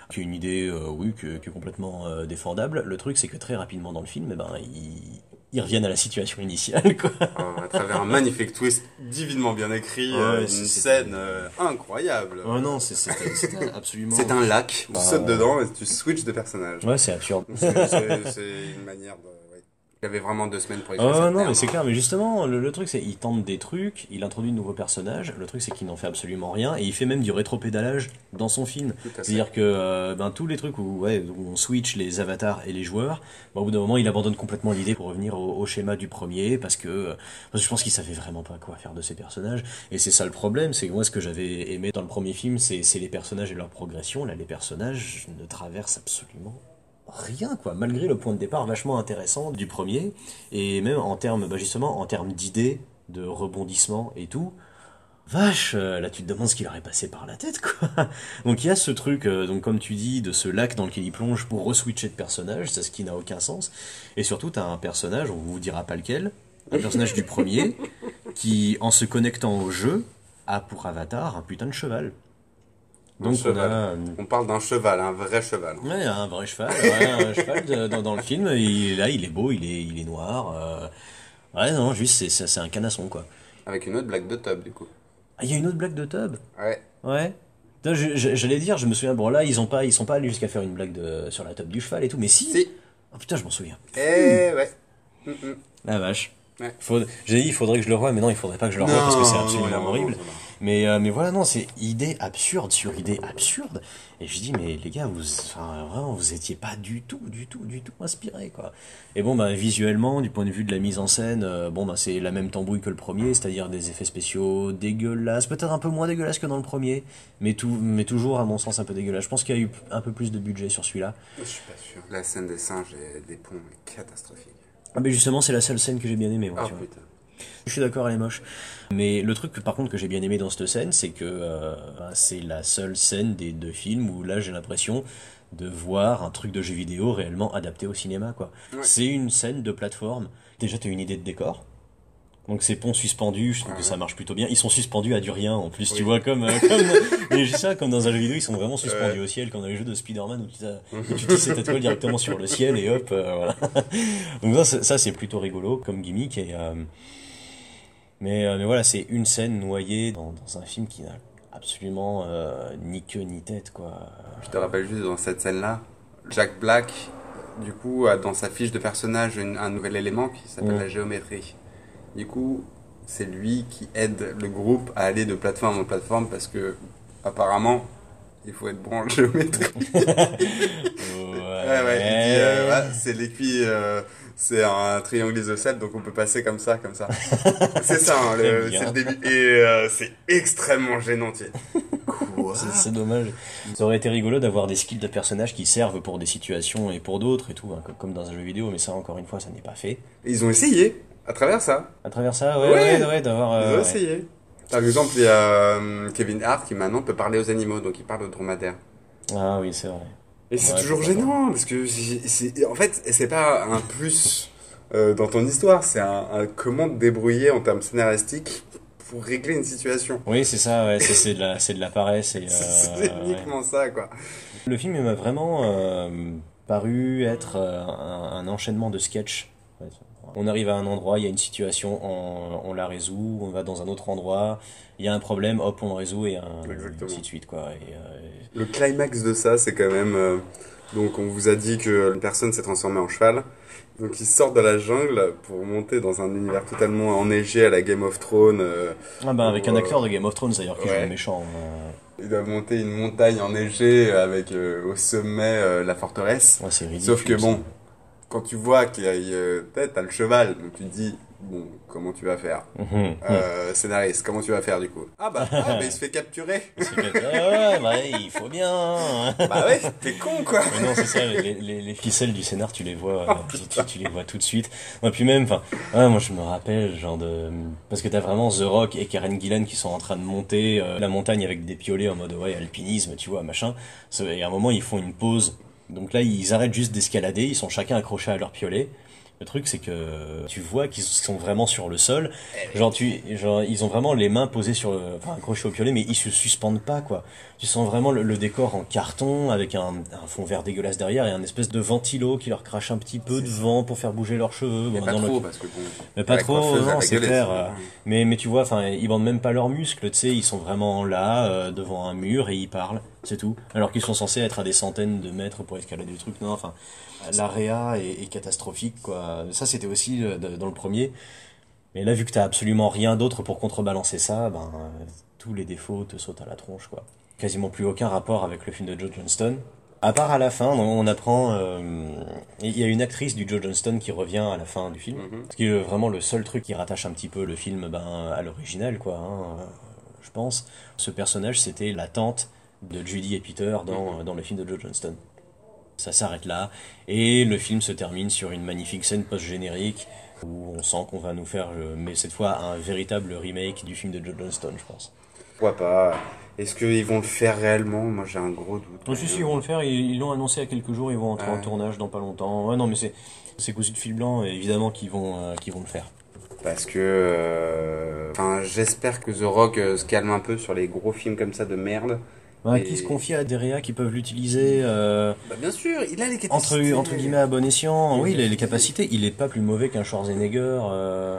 A: qui est une idée, euh, oui, qui, est complètement euh, défendable. Le truc, c'est que très rapidement dans le film, eh ben, ils, ils reviennent à la situation initiale, quoi.
B: à travers un magnifique twist divinement bien écrit,
A: Ouais,
B: euh, une scène euh, incroyable.
A: Oh non, c'est absolument.
B: C'est un lac, tu
A: Bah,
B: sautes dedans et tu switches de personnage.
A: Ouais, c'est absurde.
B: C'est une manière de... Il y avait vraiment deux semaines pour écrire
A: Oh
B: cette
A: non, mais c'est clair, mais justement, le, le truc c'est il tente des trucs, il introduit de nouveaux personnages, le truc c'est qu'il n'en fait absolument rien, et il fait même du rétropédalage dans son film. C'est-à-dire que euh, ben, tous les trucs où, ouais, où on switch les avatars et les joueurs, ben, au bout d'un moment il abandonne complètement l'idée pour revenir au, au schéma du premier, parce que, euh, parce que je pense qu'il savait vraiment pas quoi faire de ces personnages, et c'est ça le problème, c'est que moi ce que j'avais aimé dans le premier film, c'est c'est les personnages et leur progression, là les personnages ne traversent absolument rien quoi malgré le point de départ vachement intéressant du premier et même en termes bah, justement en termes d'idées de rebondissement et tout vache euh, là tu te demandes ce qu'il aurait passé par la tête quoi. Donc il y a ce truc euh, donc comme tu dis de ce lac dans lequel il plonge pour reswitcher de personnage c'est ce qui n'a aucun sens. Et surtout t'as un personnage on vous dira pas lequel un personnage du premier qui en se connectant au jeu a pour avatar un putain de cheval donc on
B: cheval.
A: a
B: On parle d'un cheval, un vrai cheval.
A: Ouais, un vrai cheval. Ouais, un cheval de- dans, dans le film. Il, là, il est beau, il est, il est noir. euh. Ouais, non, juste, c'est, un canasson, quoi.
B: Avec une autre blague de tub, du coup.
A: Ah, il y a une autre blague de Tub?
B: Ouais.
A: Ouais. J'allais dire, je me souviens, bon, là, ils ont pas, ils sont pas allés jusqu'à faire une blague de, sur la tub du cheval et tout, mais si.
B: Si.
A: Oh putain, je m'en souviens.
B: Eh ouais. Mm, mm.
A: La vache.
B: Ouais.
A: J'ai dit, il faudrait que je le revoie, mais non, il faudrait pas que je le revoie parce que c'est absolument
B: non,
A: horrible.
B: non, non.
A: Mais, euh, mais voilà, non, c'est idée absurde sur idée absurde. Et je dis, mais les gars, vous, enfin, vraiment, vous étiez pas du tout, du tout, du tout inspirés, quoi. Et bon, bah, visuellement, du point de vue de la mise en scène, euh, bon, bah, c'est la même tambouille que le premier, c'est-à-dire des effets spéciaux dégueulasses, peut-être un peu moins dégueulasses que dans le premier, mais tout, mais toujours, à mon sens, un peu dégueulasse. Je pense qu'il y a eu un peu plus de budget sur celui-là.
B: Je suis pas sûr. La scène des singes et des ponts est catastrophique.
A: Ah, mais justement, c'est la seule scène que j'ai bien aimée, moi,
B: Ah
A: tu vois.
B: putain.
A: Je suis d'accord, elle est moche. Mais le truc, par contre, que j'ai bien aimé dans cette scène, c'est que euh, c'est la seule scène des deux films où là, j'ai l'impression de voir un truc de jeu vidéo réellement adapté au cinéma, quoi.
B: Ouais.
A: C'est une scène de plateforme. Déjà, tu as une idée de décor. Donc ces ponts suspendus, je trouve que
B: Ouais.
A: ça marche plutôt bien. Ils sont suspendus à du rien en plus,
B: Oui.
A: tu vois, comme, euh, comme ça, comme dans un jeu vidéo, ils sont vraiment suspendus au ciel, comme dans les jeux de Spider-Man où tu, t'as- où tu tisses ta toile directement sur le ciel et hop, euh, voilà. Donc ça, c'est- ça c'est plutôt rigolo comme gimmick et mais, euh, mais voilà, c'est une scène noyée dans, dans un film qui n'a absolument euh, ni queue ni tête, quoi.
B: Je te rappelle juste dans cette scène-là, Jack Black, du coup, a dans sa fiche de personnage une- un nouvel élément qui s'appelle
A: Mm.
B: la géométrie. Du coup, c'est lui qui aide le groupe à aller de plateforme en plateforme parce que, apparemment, il faut être bon en géométrie.
A: Ouais,
B: Ouais, euh, c'est euh, c'est un triangle isocèle, donc on peut passer comme ça, comme ça. c'est ça, hein, le- c'est le début. Et euh, c'est extrêmement gênant. Quoi
A: C'est c'est dommage. Ça aurait été rigolo d'avoir des skills de personnages qui servent pour des situations et pour d'autres et tout, hein, comme- dans un jeu vidéo, mais ça, encore une fois, ça n'est pas fait.
B: Ils ont essayé, à travers ça.
A: À travers ça, ouais,
B: Ouais.
A: ouais, ouais, d'avoir.
B: Ils
A: euh,
B: ont
A: ouais.
B: essayé. Par exemple, il y a euh, Kevin Hart qui maintenant peut parler aux animaux, donc il parle aux dromadaires.
A: Ah oui, c'est vrai.
B: Et c'est
A: Ouais,
B: toujours gênant, parce que c'est- en fait, c'est pas un plus euh, dans ton histoire, c'est un, un comment te débrouiller en termes scénaristiques pour régler une situation.
A: Oui, c'est ça, ouais, c'est de la, c'est de la paresse. Euh,
B: c'est
A: ouais.
B: uniquement ça, quoi.
A: Le film il m'a vraiment euh, paru être un, un enchaînement de sketchs. On arrive à un endroit, il y a une situation, on, on la résout, on va dans un autre endroit, il y a un problème, hop, on le résout et un, ainsi de suite. Quoi. Et, euh,
B: Le climax de ça, c'est quand même. euh, donc, on vous a dit que une personne s'est transformée en cheval. Donc, ils sortent de la jungle pour monter dans un univers totalement enneigé à la Game of Thrones. euh,
A: ah ben, avec un acteur de Game of Thrones d'ailleurs qui joue
B: Ouais.
A: le méchant.
B: ils doivent monter une montagne enneigée avec au sommet la forteresse.
A: ouais, c'est ridicule.
B: Sauf que
A: ça.
B: Quand tu vois qu'il y a, euh, peut-être t'as le cheval, donc tu te dis, bon, comment tu vas faire
A: Mhm.
B: euh, Scénariste, comment tu vas faire du coup Ah bah, ah, bah, il se fait capturer
A: C'est que- ouais, bah, il faut bien.
B: Bah ouais, t'es con quoi
A: Mais non, c'est ça, les, les, les ficelles du scénar, tu les vois, euh, tu, tu- tu les vois tout de suite. Et puis même, enfin, ouais, moi je me rappelle, genre de, parce que t'as vraiment The Rock et Karen Gillan qui sont en train de monter euh, la montagne avec des piolets en mode ouais alpinisme, tu vois, machin. Et à un moment ils font une pause, donc là ils arrêtent juste d'escalader, ils sont chacun accrochés à leur piolet. Le truc, c'est que tu vois qu'ils sont vraiment sur le sol. Genre, tu, genre, ils ont vraiment les mains posées sur le, enfin, accrochées au piolet, mais ils se suspendent pas, quoi. Tu sens vraiment le, le décor en carton, avec un, un fond vert dégueulasse derrière et un espèce de ventilo qui leur crache un petit peu de vent pour faire bouger leurs cheveux.
B: Mais
A: Bon,
B: pas
A: dans le-
B: trop, parce que bon.
A: mais pas trop, non, c'est clair. euh, Mais, mais tu vois, enfin, ils bandent même pas leurs muscles, tu sais, ils sont vraiment là, euh, devant un mur et ils parlent, c'est tout. Alors qu'ils sont censés être à des centaines de mètres pour escalader le truc. Non, enfin, l'area est, est catastrophique, quoi. Ça, c'était aussi euh, dans le premier. Mais là, vu que t'as absolument rien d'autre pour contrebalancer ça, ben, euh, tous les défauts te sautent à la tronche, quoi. Quasiment plus aucun rapport avec le film de Joe Johnston. À part à la fin, on apprend, euh, il y a une actrice du Joe Johnston qui revient à la fin du film.
B: Mhm.
A: Ce qui est vraiment le seul truc qui rattache un petit peu le film ben, à l'original, quoi, hein, je pense. Ce personnage, c'était la tante de Judy et Peter dans, dans le film de Joe Johnston. Ça s'arrête là, et le film se termine sur une magnifique scène post-générique où on sent qu'on va nous faire, euh, mais cette fois, un véritable remake du film de Joe Johnston, je pense.
B: Pourquoi pas? Est-ce qu'ils vont le faire réellement? Moi j'ai un gros doute.
A: Oh, si, si, ils vont le faire, ils l'ont annoncé il y a quelques jours, ils vont entrer
B: Ouais.
A: en tournage dans pas longtemps. Ouais, non, mais c'est, c'est cousu de fil blanc, évidemment qu'ils vont, euh, qu'ils vont le faire.
B: Parce que. euh, Enfin, j'espère que The Rock se calme un peu sur les gros films comme ça de merde. Et-
A: Qui se confie à des réas qui peuvent l'utiliser euh,
B: Bah, bien sûr, il a les
A: entre, entre guillemets à bon escient. Oui, il a les capacités, il est pas plus mauvais qu'un Schwarzenegger. euh.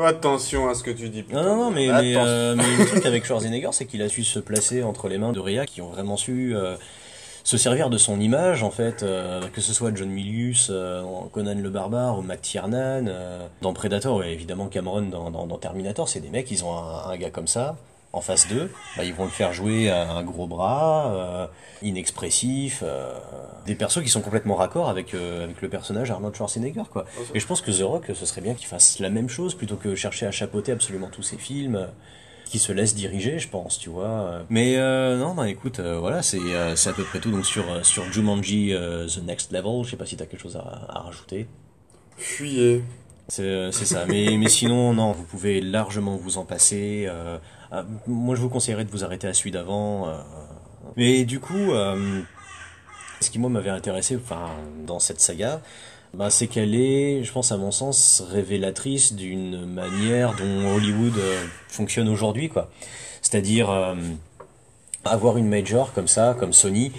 B: Attention à ce que tu dis.
A: Non, non, non, mais, euh, mais le truc avec Schwarzenegger, c'est qu'il a su se placer entre les mains de réas qui ont vraiment su euh, se servir de son image, en fait, euh, que ce soit John Milius, euh, Conan le Barbare ou Matt Tiernan, euh, dans Predator, ouais, évidemment Cameron dans, dans, dans Terminator, c'est des mecs, ils ont un, un gars comme ça, en face d'eux, bah, ils vont le faire jouer à un gros bras, euh, inexpressif, euh, des persos qui sont complètement raccord avec, euh, avec le personnage Arnold Schwarzenegger, quoi. Et je pense que The Rock, ce serait bien qu'il fasse la même chose plutôt que chercher à chapeauter absolument tous ses films. Qui se laisse diriger, je pense, tu vois. Mais euh, non, non, écoute, euh, voilà, c'est euh, à peu près tout. Donc sur sur Jumanji The Next Level, je sais pas si t'as quelque chose à, à rajouter.
B: Fuyez.
A: C'est euh, c'est ça. Mais mais sinon, non, vous pouvez largement vous en passer. euh, euh, moi, je vous conseillerais de vous arrêter à celui d'avant. euh. Mais du coup, euh, ce qui moi m'avait intéressé, enfin, dans cette saga, bah, c'est qu'elle est, je pense à mon sens, révélatrice d'une manière dont Hollywood euh, fonctionne aujourd'hui, quoi. C'est-à-dire avoir une major comme ça, comme Sony,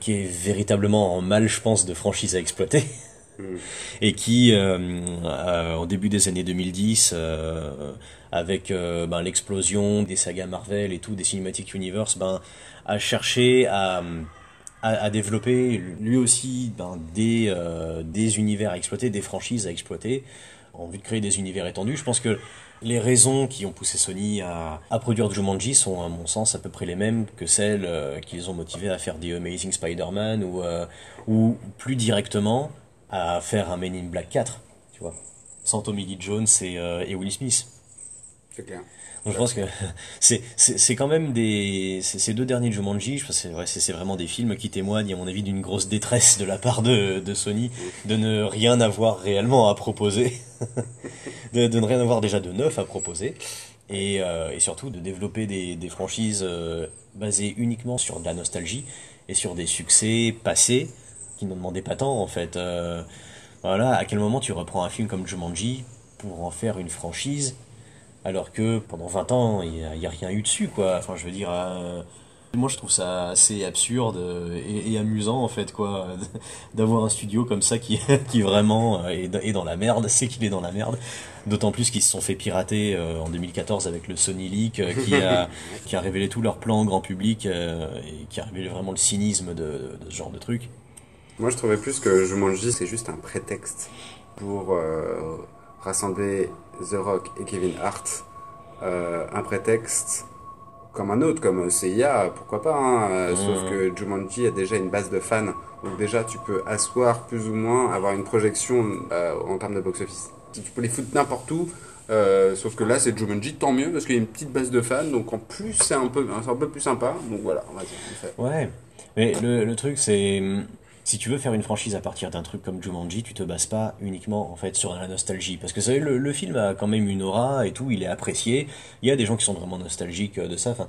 A: qui est véritablement en mal, je pense, de franchise à exploiter. Et qui, euh, euh, au début des années 2010, euh, avec euh, ben, l'explosion des sagas Marvel et tout, des Cinematic Universe, ben, a cherché à, à, développer lui aussi ben, des, des univers à exploiter, des franchises à exploiter, en vue de créer des univers étendus. Je pense que les raisons qui ont poussé Sony à, à produire Jumanji sont, à mon sens, à peu près les mêmes que celles qui les ont motivés à faire The Amazing Spider-Man ou, ou plus directement à faire un Men in Black 4, tu vois, sans Tommy Lee Jones et, euh, et Will Smith.
B: C'est clair.
A: Donc je pense que c'est quand même des ces deux derniers Jumanji, je pense c'est vrai c'est c'est vraiment des films qui témoignent à mon avis d'une grosse détresse de la part de de Sony de ne rien avoir réellement à proposer, de de ne rien avoir déjà de neuf à proposer et euh, et surtout de développer des des franchises euh, basées uniquement sur de la nostalgie et sur des succès passés qui n'en demandaient pas tant en fait. Euh, voilà, à quel moment tu reprends un film comme Jumanji pour en faire une franchise alors que pendant 20 ans, il n'y a, rien eu dessus, quoi. Enfin, je veux dire, euh, moi je trouve ça assez absurde et, et amusant, en fait, quoi, d'avoir un studio comme ça qui, qui vraiment euh, est, dans- la merde, c'est qu'il est dans la merde. D'autant plus qu'ils se sont fait pirater en 2014 avec le Sony Leak qui, a, qui a révélé tous leurs plans au grand public et qui a révélé vraiment le cynisme de, de ce genre de truc.
B: Moi, je trouvais plus que Jumanji, c'est juste un prétexte pour euh, rassembler The Rock et Kevin Hart. Euh, un prétexte comme un autre, comme CIA, pourquoi pas. hein, euh, Sauf que Jumanji a déjà une base de fans. Donc déjà, tu peux asseoir plus ou moins, avoir une projection euh, en termes de box-office. Tu peux les foutre n'importe où. euh, sauf que là, c'est Jumanji, tant mieux, parce qu'il y a une petite base de fans. Donc en plus, c'est un peu, un peu plus sympa. Donc voilà, on va dire. on fait.
A: Ouais, mais le, le truc c'est si tu veux faire une franchise à partir d'un truc comme Jumanji, tu te bases pas uniquement en fait sur la nostalgie parce que vous savez, le, le film a quand même une aura et tout, il est apprécié. Il y a des gens qui sont vraiment nostalgiques euh, de ça. Enfin,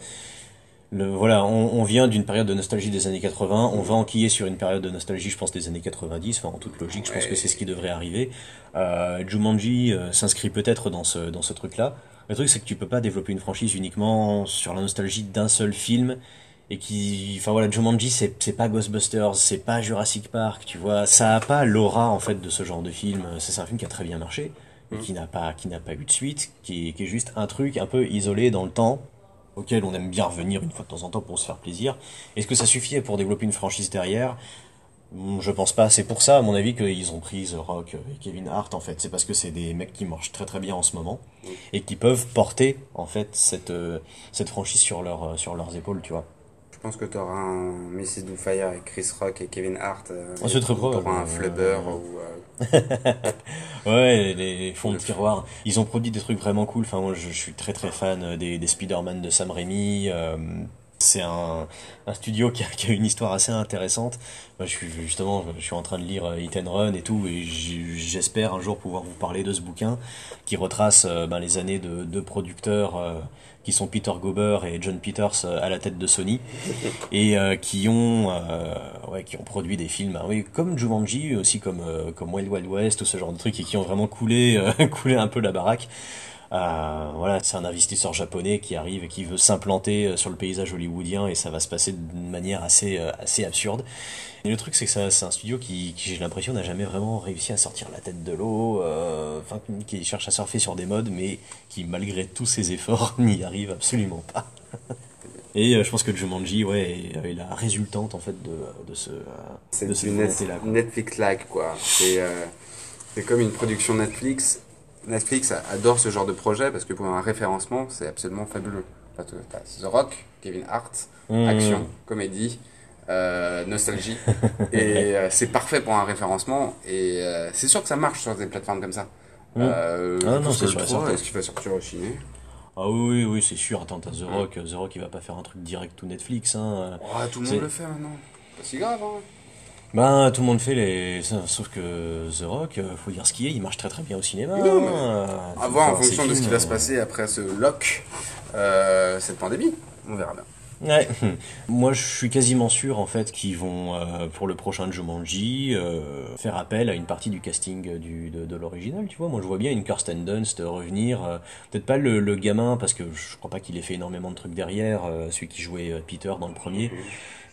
A: Le, voilà, on, on vient d'une période de nostalgie des années 80, on va enquiller sur une période de nostalgie, je pense, des années 90, enfin en toute logique, je pense que c'est ce qui devrait arriver. Euh, Jumanji euh, s'inscrit peut-être dans ce, dans ce truc-là. Le truc, c'est que tu peux pas développer une franchise uniquement sur la nostalgie d'un seul film. Et qui, enfin voilà, Jumanji, c'est, c'est pas Ghostbusters, c'est pas Jurassic Park, tu vois. Ça a pas l'aura, en fait, de ce genre de film. C'est, un film qui a très bien marché, mais qui n'a pas, qui n'a pas eu de suite, qui, est- qui est juste un truc un peu isolé dans le temps, auquel on aime bien revenir une fois de temps en temps pour se faire plaisir. Est-ce que ça suffit pour développer une franchise derrière? Hmm, Je pense pas. C'est pour ça, à mon avis, qu'ils ont pris The Rock et Kevin Hart, en fait. C'est parce que c'est des mecs qui marchent très très bien en ce moment et qui peuvent porter, en fait, cette, euh, cette franchise sur, leur, euh, sur leurs épaules, tu vois.
B: Je pense que t'auras un Mrs. Doubtfire avec Chris Rock et Kevin Hart.
A: Ah, c'est très probable.
B: Un
A: Euh,
B: Flubber ou. euh,
A: Ouais, les fonds de tiroir. Ils ont produit des trucs vraiment cool. Enfin, moi, je, je suis très très fan des, des Spider-Man de Sam Raimi. C'est un, un studio qui a, qui a une histoire assez intéressante. Moi, je suis justement, je suis en train de lire euh, Hit and Run et tout, et j'espère un jour pouvoir vous parler de ce bouquin qui retrace euh, ben, les années de deux producteurs euh, qui sont Peter Gober et John Peters à la tête de Sony et euh, qui ont euh, ouais qui ont produit des films hein, oui comme Jumanji aussi comme comme Wild Wild West tout ce genre de trucs et qui ont vraiment coulé coulé un peu la baraque Euh, voilà c'est un investisseur japonais qui arrive et qui veut s'implanter euh, sur le paysage hollywoodien et ça va se passer d'une manière assez euh, assez absurde et le truc c'est que ça- c'est un studio qui, qui j'ai l'impression n'a jamais vraiment réussi à sortir la tête de l'eau euh, enfin qui cherche à surfer sur des modes mais qui malgré tous ses efforts n'y arrive absolument pas et euh, je pense que Jumanji, ouais, est, est la résultante en fait de, de ce,
B: C'est. Netflix-like, quoi. C'est euh, c'est comme une production Netflix. Netflix adore ce genre de projet parce que pour un référencement, c'est absolument fabuleux. T'as The Rock, Kevin Hart,
A: Mmh.
B: action, comédie, euh, nostalgie. et euh, c'est parfait pour un référencement. Et euh, c'est sûr que ça marche sur des plateformes comme ça.
A: Mmh. Ah non, c'est sûr
B: le
A: et
B: 3,
A: certain.
B: est-ce qu'il va sortir au ciné?
A: Ah oui, oui, oui, c'est sûr. Attends, t'as The Rock, The Rock, il va pas faire un truc direct tout Netflix, hein.
B: Oh, Tout le monde le fait maintenant. Pas si grave, hein.
A: Ben, tout le monde fait les. Sauf que The Rock, euh, faut dire ce qui est, il marche très très bien au cinéma.
B: Non, mais
A: hein.
B: À voir en fonction de ce qui va se
A: euh,
B: passer après ce lock, euh, cette pandémie. On verra bien.
A: Ouais. Moi, je suis quasiment sûr en fait qu'ils vont euh, pour le prochain Jumanji euh, faire appel à une partie du casting du, de, de l'original. Tu vois, moi, je vois bien une Kirsten Dunst revenir. euh, Peut-être pas le, le gamin parce que je crois pas qu'il ait fait énormément de trucs derrière. euh, celui qui jouait euh, Peter dans le premier.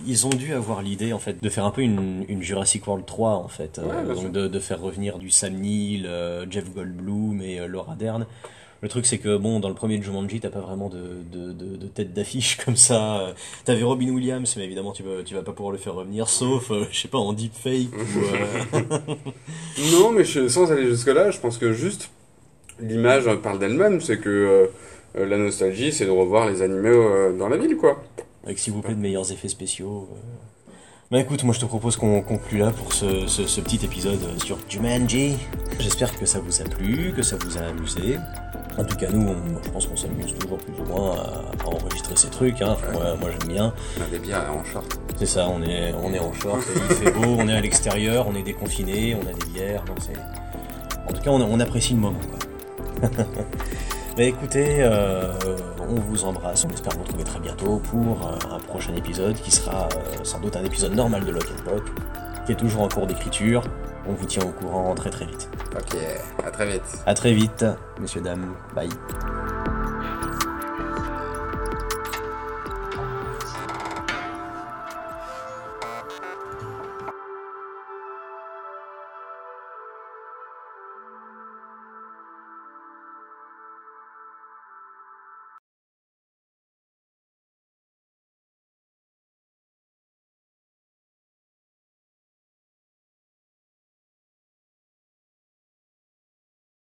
A: Ils ont dû avoir l'idée en fait de faire un peu une, une Jurassic World 3 en fait, euh,
B: Ouais,
A: donc de, de faire revenir du Sam Neill, euh, Jeff Goldblum et euh, Laura Dern. Le truc c'est que bon dans le premier Jumanji t'as pas vraiment de, de, de, de tête d'affiche comme ça. T'avais Robin Williams mais évidemment tu vas, tu vas pas pouvoir le faire revenir sauf euh, je sais pas en deepfake ou euh,
B: Non, mais je- sans aller jusque-là, je pense que juste l'image parle d'elle-même. C'est que euh, euh, la nostalgie, c'est de revoir les animaux euh, dans la ville, quoi.
A: avec s'il vous plaît de meilleurs effets spéciaux. Bah écoute, moi je te propose qu'on conclue là pour ce, ce, ce petit épisode euh, sur Jumanji. J'espère que ça vous a plu, que ça vous a amusé. En tout cas, nous, on- je pense qu'on s'amuse toujours plus ou moins à, à enregistrer ces trucs. Hein. Enfin, moi, moi, j'aime bien.
B: On des bières en short.
A: C'est ça, on est, on est en short, il fait beau, on est à l'extérieur, on est déconfiné, on a des bières. donc En tout cas, on, on apprécie le moment. quoi. Mais écoutez, euh, on vous embrasse, on espère vous retrouver très bientôt pour euh, un prochain épisode qui sera euh, sans doute un épisode normal de Lock and Pop, qui est toujours en cours d'écriture. On vous tient au courant très très vite.
B: Ok, à très vite.
A: À très vite, messieurs, dames. Bye.